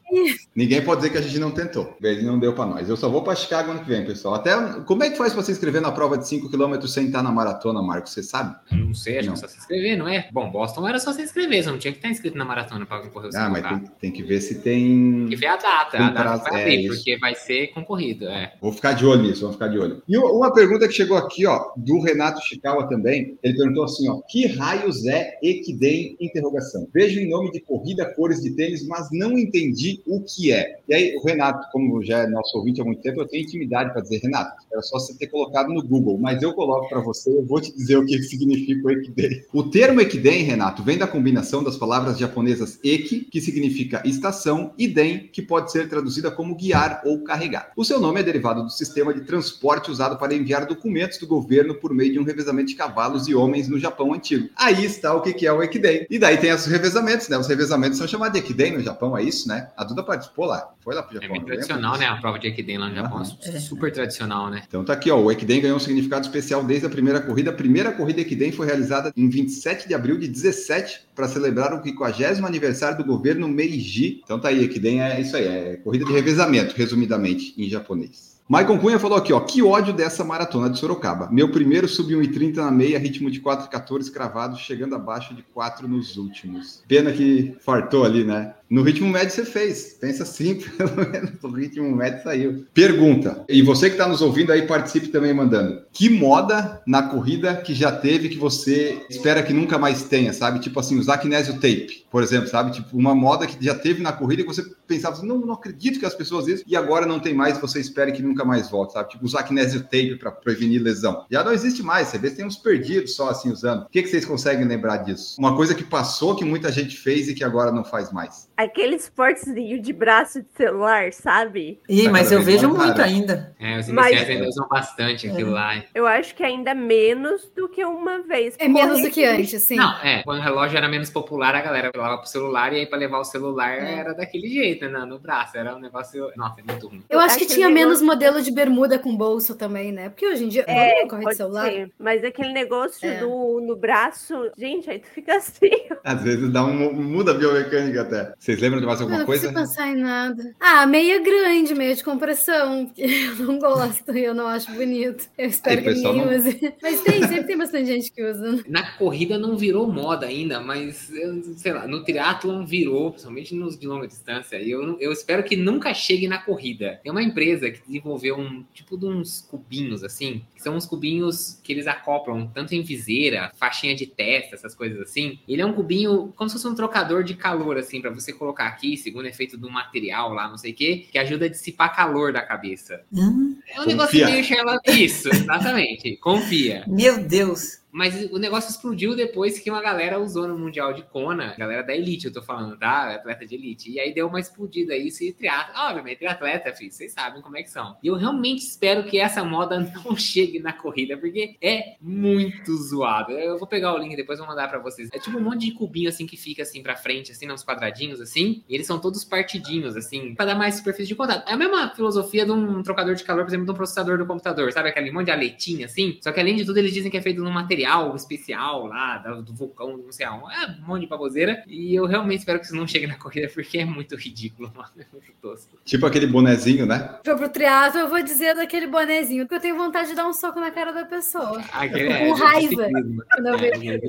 Ninguém pode dizer que a gente não tentou. Ele não deu para nós. Eu só vou para Chicago ano que vem, pessoal. Até como é que faz para se inscrever na prova de 5 km sem estar na maratona, Marcos? Você sabe? Não sei, acho não. que é só se inscrever, não é? Bom, Boston era só se inscrever, você não tinha que estar inscrito na maratona para correr o Ah, mas tem, tem, que ver se tem. Tem que ver a data, a data vai abrir, é, porque vai ser concorrido. É. Vou ficar de olho nisso, vamos ficar de olho. E uma pergunta que chegou aqui, ó, do Renato Chicawa também. Ele perguntou assim, ó, que raios é Equidem? Interrogação. Vejo em nome de corrida cores de tênis, mas não entendi o que é. E aí, o Renato, como já é nosso ouvinte há muito tempo, eu tenho intimidade para dizer, Renato, era só você ter colocado no Google, mas eu coloco para você, eu vou te dizer o que significa o Ekiden. O termo Ekiden, Renato, vem da combinação das palavras japonesas Eki, que significa estação, e Den, que pode ser traduzida como guiar ou carregar. O seu nome é derivado do sistema de transporte usado para enviar documentos do governo por meio de um revezamento de cavalos e homens no Japão antigo. Aí está o que é o Ekiden. E daí tem os revezamentos, né? Os revezamentos são chamados de Ekiden no Japão, é isso, né? A Duda participou lá, foi lá pro Japão. É bem tradicional, né? A prova de Ekiden lá no Japão, é super tradicional, né? Então tá aqui, ó, o Ekiden ganhou um significado especial desde a primeira corrida. A primeira corrida Ekiden foi realizada em 27 de abril de 17 para celebrar o 50 aniversário do governo Meiji. Então tá aí, Ekiden é isso aí, é corrida de revezamento, resumidamente, em japonês. Maicon Cunha falou aqui, ó, que ódio dessa maratona de Sorocaba. Meu primeiro subiu 1,30 na meia, ritmo de 4,14 cravado, chegando abaixo de 4 nos últimos. Pena que fartou ali, né? No ritmo médio você fez. Pensa assim, pelo menos o ritmo médio saiu. Pergunta. E você que está nos ouvindo aí, participe também mandando. Que moda na corrida que já teve que você espera que nunca mais tenha, sabe? Tipo assim, usar kinésio tape, por exemplo, sabe? Tipo, uma moda que já teve na corrida e você pensava assim, não, não acredito que as pessoas isso e agora não tem mais, você espera que nunca mais volte, sabe? Tipo, usar kinésio tape para prevenir lesão. Já não existe mais, você vê, tem uns perdidos só assim usando. O que, que vocês conseguem lembrar disso? Uma coisa que passou, que muita gente fez e que agora não faz mais aquele esportezinho de braço de celular, sabe? Ih, mas eu vejo muito ainda. É, os iniciais mas... ainda usam bastante é. aquilo lá. Eu acho que ainda menos do que uma vez. É menos do que antes, sim. Não, é. Quando o relógio era menos popular, a galera levava pro celular e aí pra levar o celular é. era daquele jeito, né? No braço. Era um negócio. Nossa, é muito ruim. Eu acho que tinha negócio... menos modelo de bermuda com bolso também, né? Porque hoje em dia é, corre de celular. Ser. Mas aquele negócio é. do, no braço, gente, aí tu fica assim. Às vezes dá um, muda a biomecânica até. Vocês lembram de mais alguma não coisa? Não pensar em nada. Ah, meia grande, meia de compressão. Eu não gosto e eu não acho bonito. Eu espero Aí, que ninguém não... use. Mas tem, sempre tem bastante gente que usa. Na corrida não virou moda ainda, mas, sei lá, no triatlon virou, principalmente nos de longa distância. E eu, eu espero que nunca chegue na corrida. Tem uma empresa que desenvolveu um tipo de uns cubinhos, assim, que são uns cubinhos que eles acoplam tanto em viseira, faixinha de testa, essas coisas assim. Ele é um cubinho como se fosse um trocador de calor, assim, para você colocar aqui, segundo efeito do material lá, não sei o quê, que ajuda a dissipar calor da cabeça. Hum, É um negócio Confia. meio Sherlock. Isso, exatamente. Confia. meu Deus. Mas o negócio explodiu depois que uma galera usou no Mundial de Kona, galera da elite, eu tô falando, tá? Atleta de elite. E aí deu uma explodida isso e triatleta. Obviamente, triatleta, filho, vocês sabem como é que são. E eu realmente espero que essa moda não chegue na corrida, porque é muito zoado. Eu vou pegar o link depois vou mandar pra vocês. É tipo um monte de cubinho assim que fica assim pra frente, assim, nos quadradinhos, assim. E eles são todos partidinhos, assim, pra dar mais superfície de contato. É a mesma filosofia de um trocador de calor, por exemplo, de um processador do computador, sabe? Aquele monte de aletinha assim. Só que além de tudo, eles dizem que é feito num material especial lá, do, do vulcão, não sei aonde. É um monte de baboseira. E eu realmente espero que isso não chegue na corrida, porque é muito ridículo, mano. É muito tosco. Tipo aquele bonezinho, né? For pro triatlo, eu vou dizer daquele bonezinho, porque eu tenho vontade de dar um soco na cara da pessoa. Aquele Com de raiva. É, ciclismo.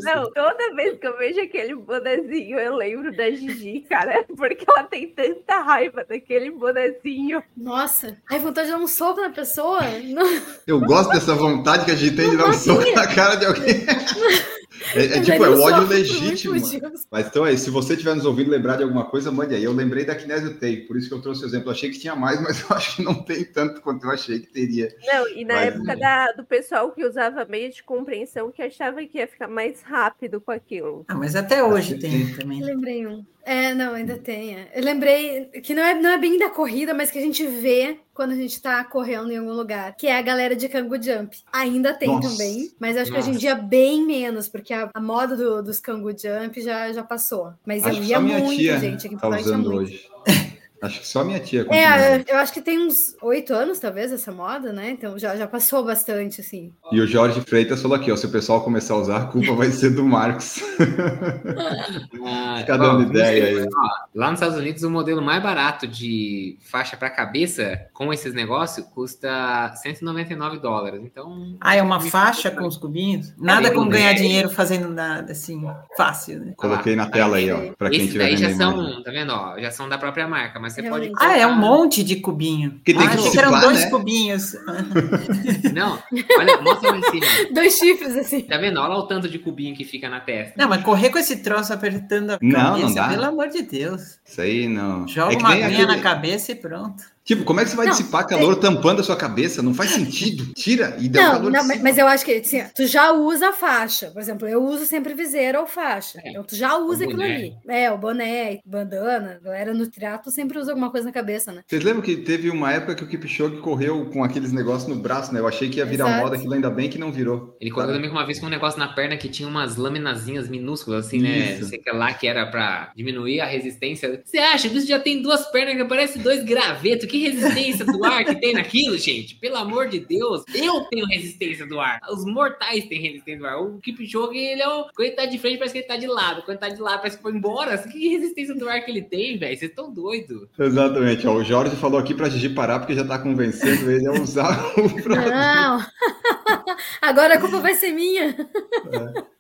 Não, toda vez que eu vejo aquele bonezinho, eu lembro da Gigi, cara, porque ela tem tanta raiva daquele bonezinho. Nossa, ai, vontade de dar um soco na pessoa? Não, Eu gosto dessa vontade que a gente tem de dar um Não soco na cara de alguém. É, é tipo, é o ódio legítimo. Mas então é, se você estiver nos ouvindo lembrar de alguma coisa, mande aí. Eu lembrei da Kinesio Tape, por isso que eu trouxe o exemplo. Eu achei que tinha mais, mas eu acho que não tem tanto quanto eu achei que teria. Não, e na Mas, época é. da- do pessoal que usava meio de compreensão que achava que ia ficar mais rápido com aquilo. Ah, mas até hoje tem também. Eu lembrei um. É, não, ainda tem. é. Eu lembrei que não é, não é bem da corrida, mas que a gente vê quando a gente tá correndo em algum lugar, que é a galera de Kangu Jump. Ainda tem Nossa. também, mas acho que hoje em Nossa. dia bem menos, porque a, a moda do- dos Kangu Jump já, já passou. Mas Acho eu ia muito, tia gente. Tá tinha usando muito. hoje. Acho que só minha tia continua. É, eu acho que tem uns oito anos, talvez, essa moda, né? Então já, já passou bastante, assim. E o Jorge Freitas falou aqui, ó, se o pessoal começar a usar, a culpa vai ser do Marcos. Ah, Fica dando ó, ideia aí. Lá nos Estados Unidos, o modelo mais barato de faixa para cabeça com esses negócios custa 199 dólares. Então, Ah, é uma faixa com os cubinhos? Nada É, como é. ganhar dinheiro fazendo nada, assim, fácil, né? Coloquei na tela aí, ó, para quem esses tiver daí já são, imagem. tá vendo? Ó, já são da própria marca, mas você pode. Ah, é um monte de cubinho. Que tem ah, que achei que eram dois né? cubinhos. Não, olha, mostra em cima. Dois chifres, assim. Tá vendo? Olha o tanto de cubinho que fica na testa. Não, mas correr com esse troço apertando a Não, cabeça, não dá. pelo amor de Deus. Isso aí não. Joga É uma aguinha aquele- na cabeça e pronto. Tipo, como é que você vai Não, dissipar calor tampando a sua cabeça? Não faz sentido. Tira e dá Não, calor. não, mas, mas eu acho que assim, tu já usa a faixa. Por exemplo, eu uso sempre viseira ou faixa. É, Então tu já usa aquilo ali. É, o boné, bandana. A galera no triatlo sempre usa alguma coisa na cabeça, né? Vocês lembram que teve uma época que o Kipchoge correu com aqueles negócios no braço, né? Eu achei que ia virar Exato. moda, aquilo ainda bem que não virou. Ele correu também com uma vez com um negócio na perna que tinha umas laminazinhas minúsculas, assim, né? Isso. Não sei o que lá, que era pra diminuir a resistência. Você acha que isso já tem duas pernas que parecem dois gravetos? Que resistência do ar que tem naquilo, gente? Pelo amor de Deus. Eu tenho resistência do ar. Os mortais têm resistência do ar. O Kipchoge, ele é o... Quando ele tá de frente, parece que ele tá de lado. Quando ele tá de lado, parece que foi embora. Que resistência do ar que ele tem, velho? Vocês estão doidos. Exatamente. Ó, o Jorge falou aqui pra Gigi parar porque já tá convencendo ele a usar o produto. Não! Agora a culpa vai ser minha.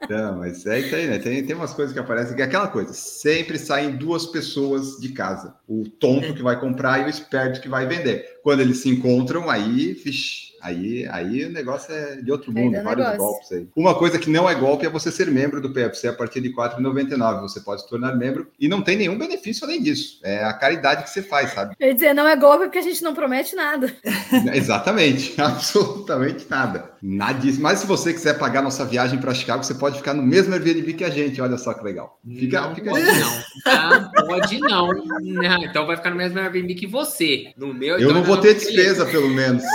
Não, mas é isso aí, né? Tem, tem umas coisas que aparecem que é aquela coisa. Sempre saem duas pessoas de casa. O tonto que vai comprar e o esperto que vai vender. Quando eles se encontram, aí, vixe, aí, aí o negócio é de outro Aí mundo, dá vários negócio. golpes aí. Uma coisa que não é golpe é você ser membro do PFC a partir de R$ 4,99. Você pode se tornar membro e não tem nenhum benefício além disso. É a caridade que você faz, sabe? Ia dizer, não é golpe porque a gente não promete nada. Exatamente, absolutamente nada. Nadíssimo. Mas se você quiser pagar nossa viagem para Chicago, você pode ficar no mesmo Airbnb que a gente. Olha só que legal. Fica, não fica pode não. Tá? Pode não. Não, Então vai ficar no mesmo Airbnb que você. No meu, Eu então não vou não- ter despesa, pelo menos.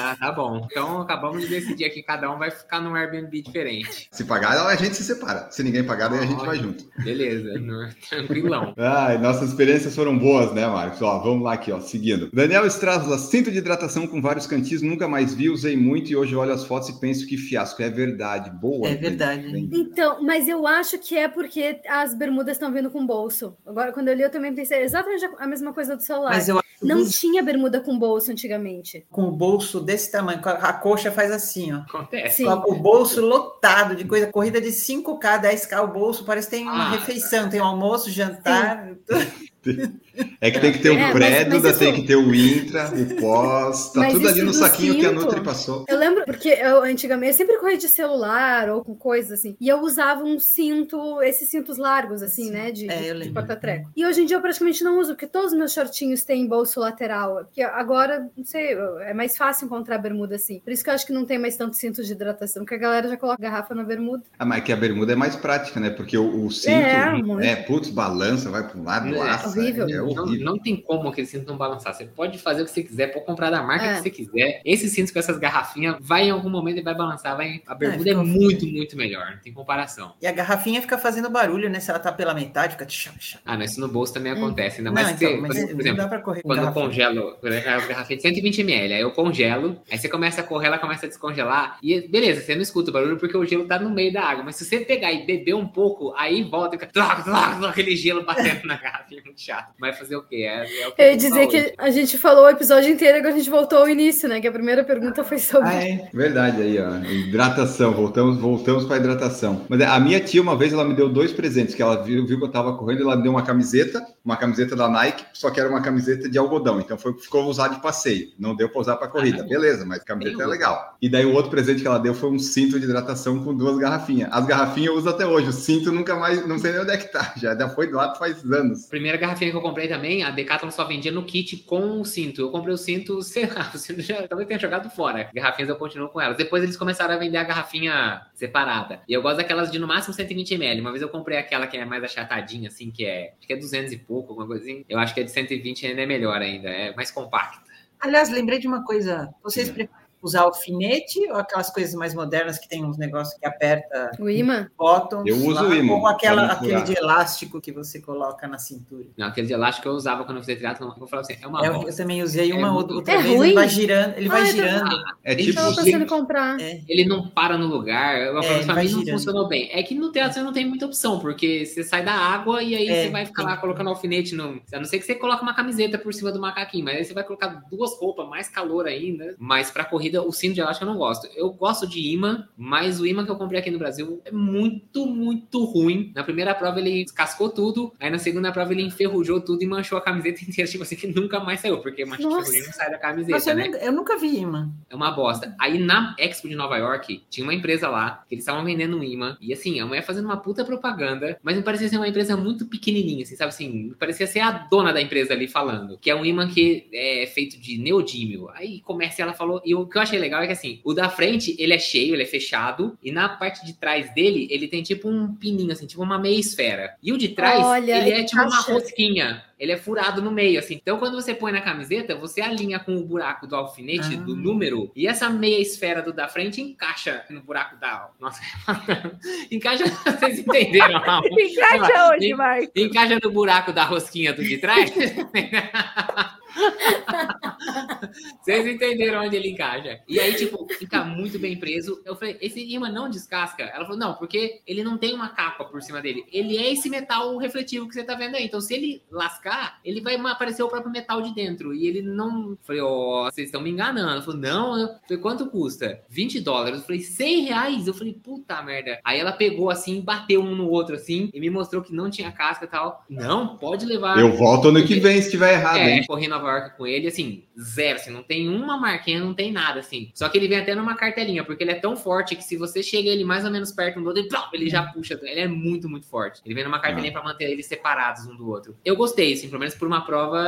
Ah, tá bom. Então acabamos de decidir aqui, cada um vai ficar num Airbnb diferente. Se pagar, a gente se separa. Se ninguém pagar, daí a gente vai junto. Beleza, no- tranquilão. Ai, nossas experiências foram boas, né, Marcos? Ó, vamos lá aqui, ó, seguindo. Daniel Estrasla, cinto de hidratação com vários cantis, nunca mais vi, usei muito e hoje olho as fotos e penso que fiasco. É verdade, boa. É verdade. Bem- Então, mas eu acho que é porque as bermudas estão vindo com bolso. Agora, quando eu li, eu também pensei exatamente a mesma coisa do celular. Mas eu acho que Não tinha bermuda com bolso antigamente. com o bolso desse tamanho, a coxa faz assim, ó. Acontece. Sim. Com o bolso lotado de coisa, corrida de 5K, 10K, o bolso parece que tem uma Ah, refeição, tem um almoço, jantar. É que tem que ter o É, mas- pré-Duda, mas isso- tem que ter o intra, o pós, tá Mas tudo ali no saquinho que a cinto- Nutri passou. Eu lembro, porque eu antigamente eu sempre corria de celular ou com coisas assim. E eu usava um cinto, esses cintos largos, assim, Sim. né? De, É, de porta-treco. E hoje em dia eu praticamente não uso, porque todos os meus shortinhos têm bolso lateral. Porque agora, não sei, é mais fácil encontrar bermuda assim. Por isso que eu acho que não tem mais tanto cinto de hidratação, porque a galera já coloca garrafa na bermuda. Ah, mas que a bermuda é mais prática, né? Porque o, o cinto, É, muito. é, putz, balança, vai para um lado, É, laça. Horrível. É Não, horrível. não tem como aquele cinto não balançar. Você pode fazer o que você quiser, pode comprar da marca É. que você quiser. Esse cinto com essas garrafinhas vai em algum momento e vai balançar. Vai... A bermuda é, fica- muito, muito melhor. Não tem comparação. E a garrafinha fica fazendo barulho, né? Se ela tá pela metade, fica tchau, tchau. Ah, não, isso no bolso também acontece. Ainda Não, mais que, então, mas por não exemplo, dá pra correr com Quando eu garrafinha. congelo, a garrafinha de 120ml, aí eu congelo, aí você começa a correr, ela começa a descongelar, e beleza, você não escuta o barulho porque o gelo tá no meio da água, mas se você pegar e beber um pouco, aí volta e fica tlac, tlac, tlac, aquele gelo batendo na garrafinha, chato. Mas fazer o quê? É, é o que Eu ia dizer que hoje. a gente falou o episódio inteiro agora a gente voltou ao início, né? Que a primeira pergunta foi sobre. Ah, é. Verdade aí, ó. Hidratação, voltamos, voltamos para hidratação. Mas a minha tia, uma vez, ela me deu dois presentes, que ela viu, viu que eu tava correndo, ela me deu uma camiseta, uma camiseta da Nike, só que era uma camiseta de algodão, então foi, ficou usar de passeio. Não deu para usar para corrida, Ah, beleza, mas camiseta é legal. E daí o outro presente que ela deu foi um cinto de hidratação com duas garrafinhas. As garrafinhas eu uso até hoje, o cinto nunca mais, não sei nem onde é que tá, já, já foi doado faz anos. Primeira garrafinha que eu comprei também, a Decathlon só vendia no kit com o cinto. Eu comprei o cinto, sei lá, o cinto já talvez tenha jogado fora. Garrafinhas eu continuo com elas. Depois eles começaram a vender a garrafinha separada. E eu gosto daquelas de no máximo 120ml. Uma vez eu comprei aquela que é mais achatadinha, assim, que é. Acho que é 200 e pouco, alguma coisa assim. Eu acho que a de 120 ainda é melhor ainda, é mais compacta. Aliás, lembrei de uma coisa. Vocês Sim. preferem usar alfinete ou aquelas coisas mais modernas que tem uns negócios que aperta O imã? bottoms? Eu uso lá, o ímã, Ou aquela, não aquele de elástico que você coloca na cintura. Não, aquele de elástico que eu usava quando eu fazia triatlon, eu vou falar assim, é uma É, eu, eu também usei uma É outra, outra É vez, ele ruim? vai girando, ele vai Ah, eu girando. É Ele tipo, Tava Gente. pensando em comprar. É, Ele não para no lugar. Eu É, falo, ele pra vai mim não girando. funcionou bem. É que no teatro você não tem muita opção, porque você sai da água e aí É, você vai ficar lá colocando alfinete no. A não ser que você coloque uma camiseta por cima do macaquinho, mas aí você vai colocar duas roupas, mais calor ainda. Mas pra corrida, o cinto de elástico eu não gosto. Eu gosto de imã, mas o imã que eu comprei aqui no Brasil é muito, muito ruim. Na primeira prova ele descascou tudo, aí na segunda prova ele enferrujou tudo e manchou a camiseta inteira, tipo assim, que nunca mais saiu, porque mancha de ferrugem não sai da camiseta, Nossa, né? nunca, eu nunca vi imã. É uma bosta. Aí na Expo de Nova York, tinha uma empresa lá, que eles estavam vendendo um imã. E assim, a mulher fazendo uma puta propaganda, mas me parecia ser uma empresa muito pequenininha, assim, sabe assim? Me parecia ser a dona da empresa ali falando. Que é um imã que é feito de neodímio. Aí começa e ela falou. E o que eu achei legal é que assim, o da frente, ele é cheio, ele é fechado. E na parte de trás dele, ele tem tipo um pininho, assim, tipo uma meia esfera. E o de trás, Olha, ele é tipo uma rosquinha. Ele é furado no meio, assim. Então, quando você põe na camiseta, você alinha com o buraco do alfinete, Ah. do número, e essa meia esfera do da frente encaixa no buraco da. Nossa, encaixa. Vocês entenderam? Encaixa hoje, En- Marco. Encaixa no buraco da rosquinha do de trás. Vocês entenderam onde ele encaixa. E aí, tipo, fica muito bem preso. Eu falei, esse imã não descasca? Ela falou, não, porque ele não tem uma capa por cima dele. Ele é esse metal refletivo que você tá vendo aí. Então, se ele lascar, ele vai aparecer o próprio metal de dentro. E ele não. Falei, ó, vocês estão me enganando. Ela falou, não. Eu falei, quanto custa? 20 dólares. Eu falei, 100 reais? Eu falei, puta merda. Aí ela pegou assim, bateu um no outro assim, e me mostrou que não tinha casca e tal. Não, pode levar. eu volto ano que vem se tiver errado, É, hein? corri Nova York com ele, assim, zero, assim, não tem uma marquinha, não tem nada, assim. Só que ele vem até numa cartelinha, porque ele é tão forte que se você chega ele mais ou menos perto um do outro, ele, ele já puxa. Ele é muito, muito forte. Ele vem numa cartelinha pra manter eles separados um do outro. Eu gostei, assim, pelo menos por uma prova,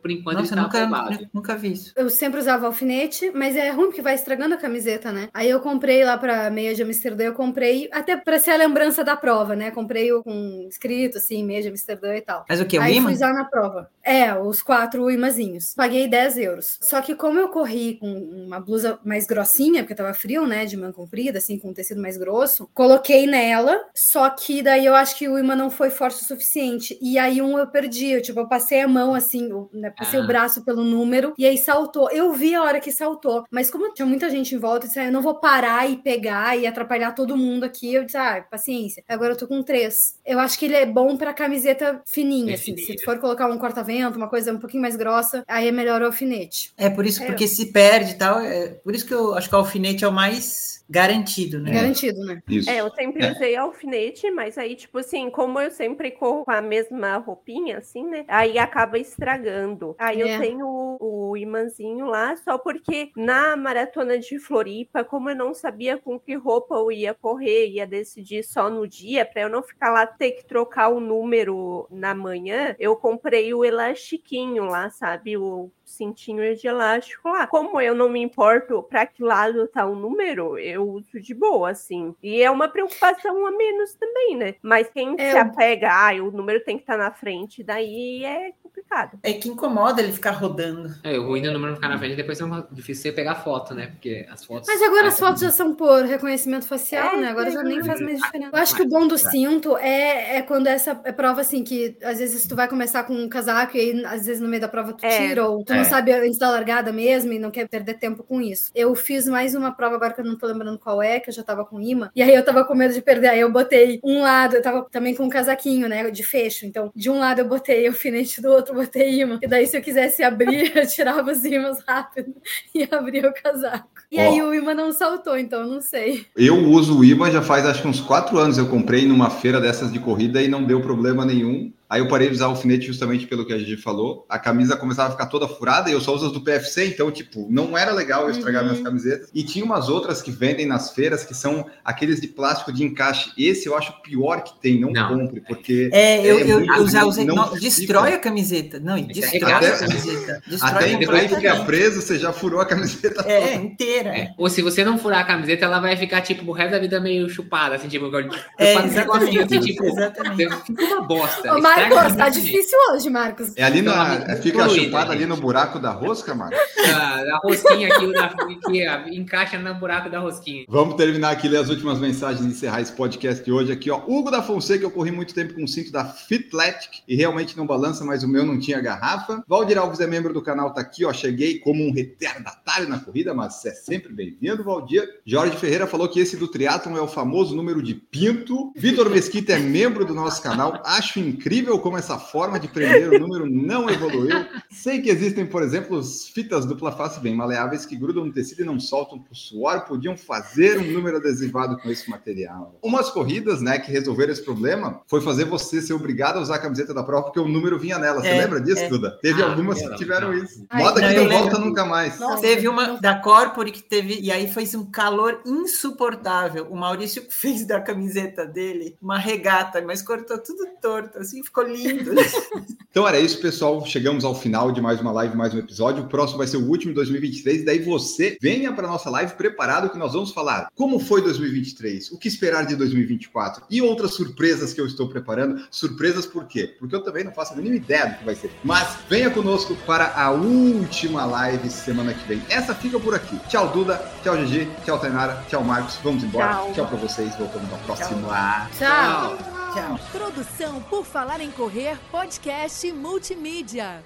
por enquanto Nossa, ele tá nunca, aprovado. nunca vi isso. Eu sempre usava alfinete, mas é ruim porque vai estragando a camiseta, né? Aí eu comprei lá pra meia de Amsterdã, eu comprei até pra ser a lembrança da prova, né? Comprei o com escrito assim, meia de Amsterdã e tal. Mas o que? O Aí imã? fui usar na prova. É, os quatro imazinhos. Paguei 10 euros. Só que como eu corri com uma blusa mais grossinha, porque tava frio, né? De manga comprida, assim, com um tecido mais grosso, coloquei nela. Só que daí eu acho que o imã não foi forte o suficiente. E aí um eu perdi. Eu, tipo, eu passei a mão assim, eu, né, passei Ah. o braço pelo número e aí saltou. Eu vi a hora que saltou. Mas como tinha muita gente em volta, eu disse, ah, eu não vou parar e pegar e atrapalhar todo mundo aqui. Eu disse, ah, paciência. Agora eu tô com três. Eu acho que ele é bom pra camiseta fininha, É assim. Se for colocar um corta-vento, uma coisa um pouquinho mais grossa, aí é melhor o alfinete. É por isso Isso, porque se perde e tal. É, por isso que eu acho que o alfinete é o mais garantido, né? Garantido, né? Isso. É, eu sempre É. usei alfinete, mas aí, tipo assim, como eu sempre corro com a mesma roupinha, assim, né? Aí acaba estragando. Aí É. eu tenho o, o imãzinho lá, só porque na maratona de Floripa, como eu não sabia com que roupa eu ia correr, ia decidir só no dia, pra eu não ficar lá ter que trocar o número na manhã, eu comprei o elastiquinho lá, sabe? O cintinho de elástico lá. Como eu não me importo pra que lado tá o número, eu uso de boa, assim. E é uma preocupação a menos também, né? Mas quem É, se eu- apega, ah, o número tem que estar na frente, daí é complicado. É que incomoda ele ficar rodando. É, o ruim do número ficar na frente, depois é uma- difícil você pegar foto, né? Porque as fotos. Mas agora as Ah, fotos já são por reconhecimento facial, É, né? Agora já nem sim. faz mais diferença. Eu acho que o bom do cinto é, é quando essa é prova assim, que às vezes tu vai começar com um casaco e aí, às vezes no meio da prova tu É. tira, ou tu É. não sabe antes da largada mesmo e não quer perder tempo com isso. Eu fiz mais uma prova agora que eu não tô lembrando qual é, que eu já tava com imã, e aí eu tava com medo de perder. Aí eu botei um lado, eu tava também com um casaquinho, né? De fecho. Então, de um lado eu botei alfinete, do outro eu botei imã. E daí, se eu quisesse abrir, eu tirava os imãs rápido e abria o casaco. E Ó. aí o imã não saltou, então não sei. Eu uso o imã já faz acho que uns quatro anos. Eu comprei numa feira dessas de corrida e não deu problema nenhum. Aí eu parei de usar o alfinete justamente pelo que a gente falou. A camisa começava a ficar toda furada e eu só uso as do PFC, então, tipo, não era legal eu estragar Uhum. minhas camisetas. E tinha umas outras que vendem nas feiras que são aqueles de plástico de encaixe. Esse eu acho o pior que tem, não, Não. compre, porque É, eu, É eu, eu já usei. não não, destrói a camiseta. Não, e Isso é destrói regata. a camiseta. Destrói até em depois fica preso, você já furou a camiseta É, inteira. É. Ou se você não furar a camiseta, ela vai ficar, tipo, o resto da vida meio chupada, assim, tipo, eu É, negocinho, assim, exatamente. tipo, exatamente. fica uma bosta. Ô, Marcos, tá muito. difícil hoje, Marcos. É ali na. Fica chupada ali no buraco da rosca, mano. A, a rosquinha aqui, da, que ah, encaixa no buraco da rosquinha. Vamos terminar aqui, ler as últimas mensagens e encerrar esse podcast de hoje aqui, ó. Hugo da Fonseca, eu corri muito tempo com o cinto da Fitletic e realmente não balança, mas o meu não tinha garrafa. Valdir Alves é membro do canal, tá aqui, ó. Cheguei como um retardatário na corrida, mas é sempre bem-vindo, Valdir. Jorge Ferreira falou que esse do triatlon é o famoso número de pinto. Vitor Mesquita é membro do nosso canal. Acho incrível como essa forma de prender o número não evoluiu. Sei que existem, por exemplo, as fitas dupla face bem maleáveis que grudam no tecido e não soltam por suor. Podiam fazer um número adesivado com esse material. Umas corridas, né, que resolveram esse problema foi fazer você ser obrigado a usar a camiseta da prova porque o número vinha nela. Você É, lembra disso, é. Duda? Teve Ah, algumas que tiveram não. isso. Ai, Moda não, que não volta lembro. nunca mais. Nossa. Teve uma da Corpore que teve, e aí foi um calor insuportável. O Maurício fez da camiseta dele uma regata, mas cortou tudo torto, assim, ficou lindo. Então era isso, pessoal. Chegamos ao final de mais uma live, mais um episódio. O próximo vai ser o último de 2023. Daí você venha para nossa live preparado que nós vamos falar como foi 2023, o que esperar de 2024 e outras surpresas que eu estou preparando. Surpresas por quê? Porque eu também não faço a mínima ideia do que vai ser. Mas venha conosco para a última live semana que vem. Essa fica por aqui. Tchau, Duda. Tchau, GG. Tchau, Tainara. Tchau, Marcos. Vamos embora. Tchau. Tchau para vocês. Voltamos na próxima. Tchau. Tchau. Produção por Falar em Correr, podcast multimídia.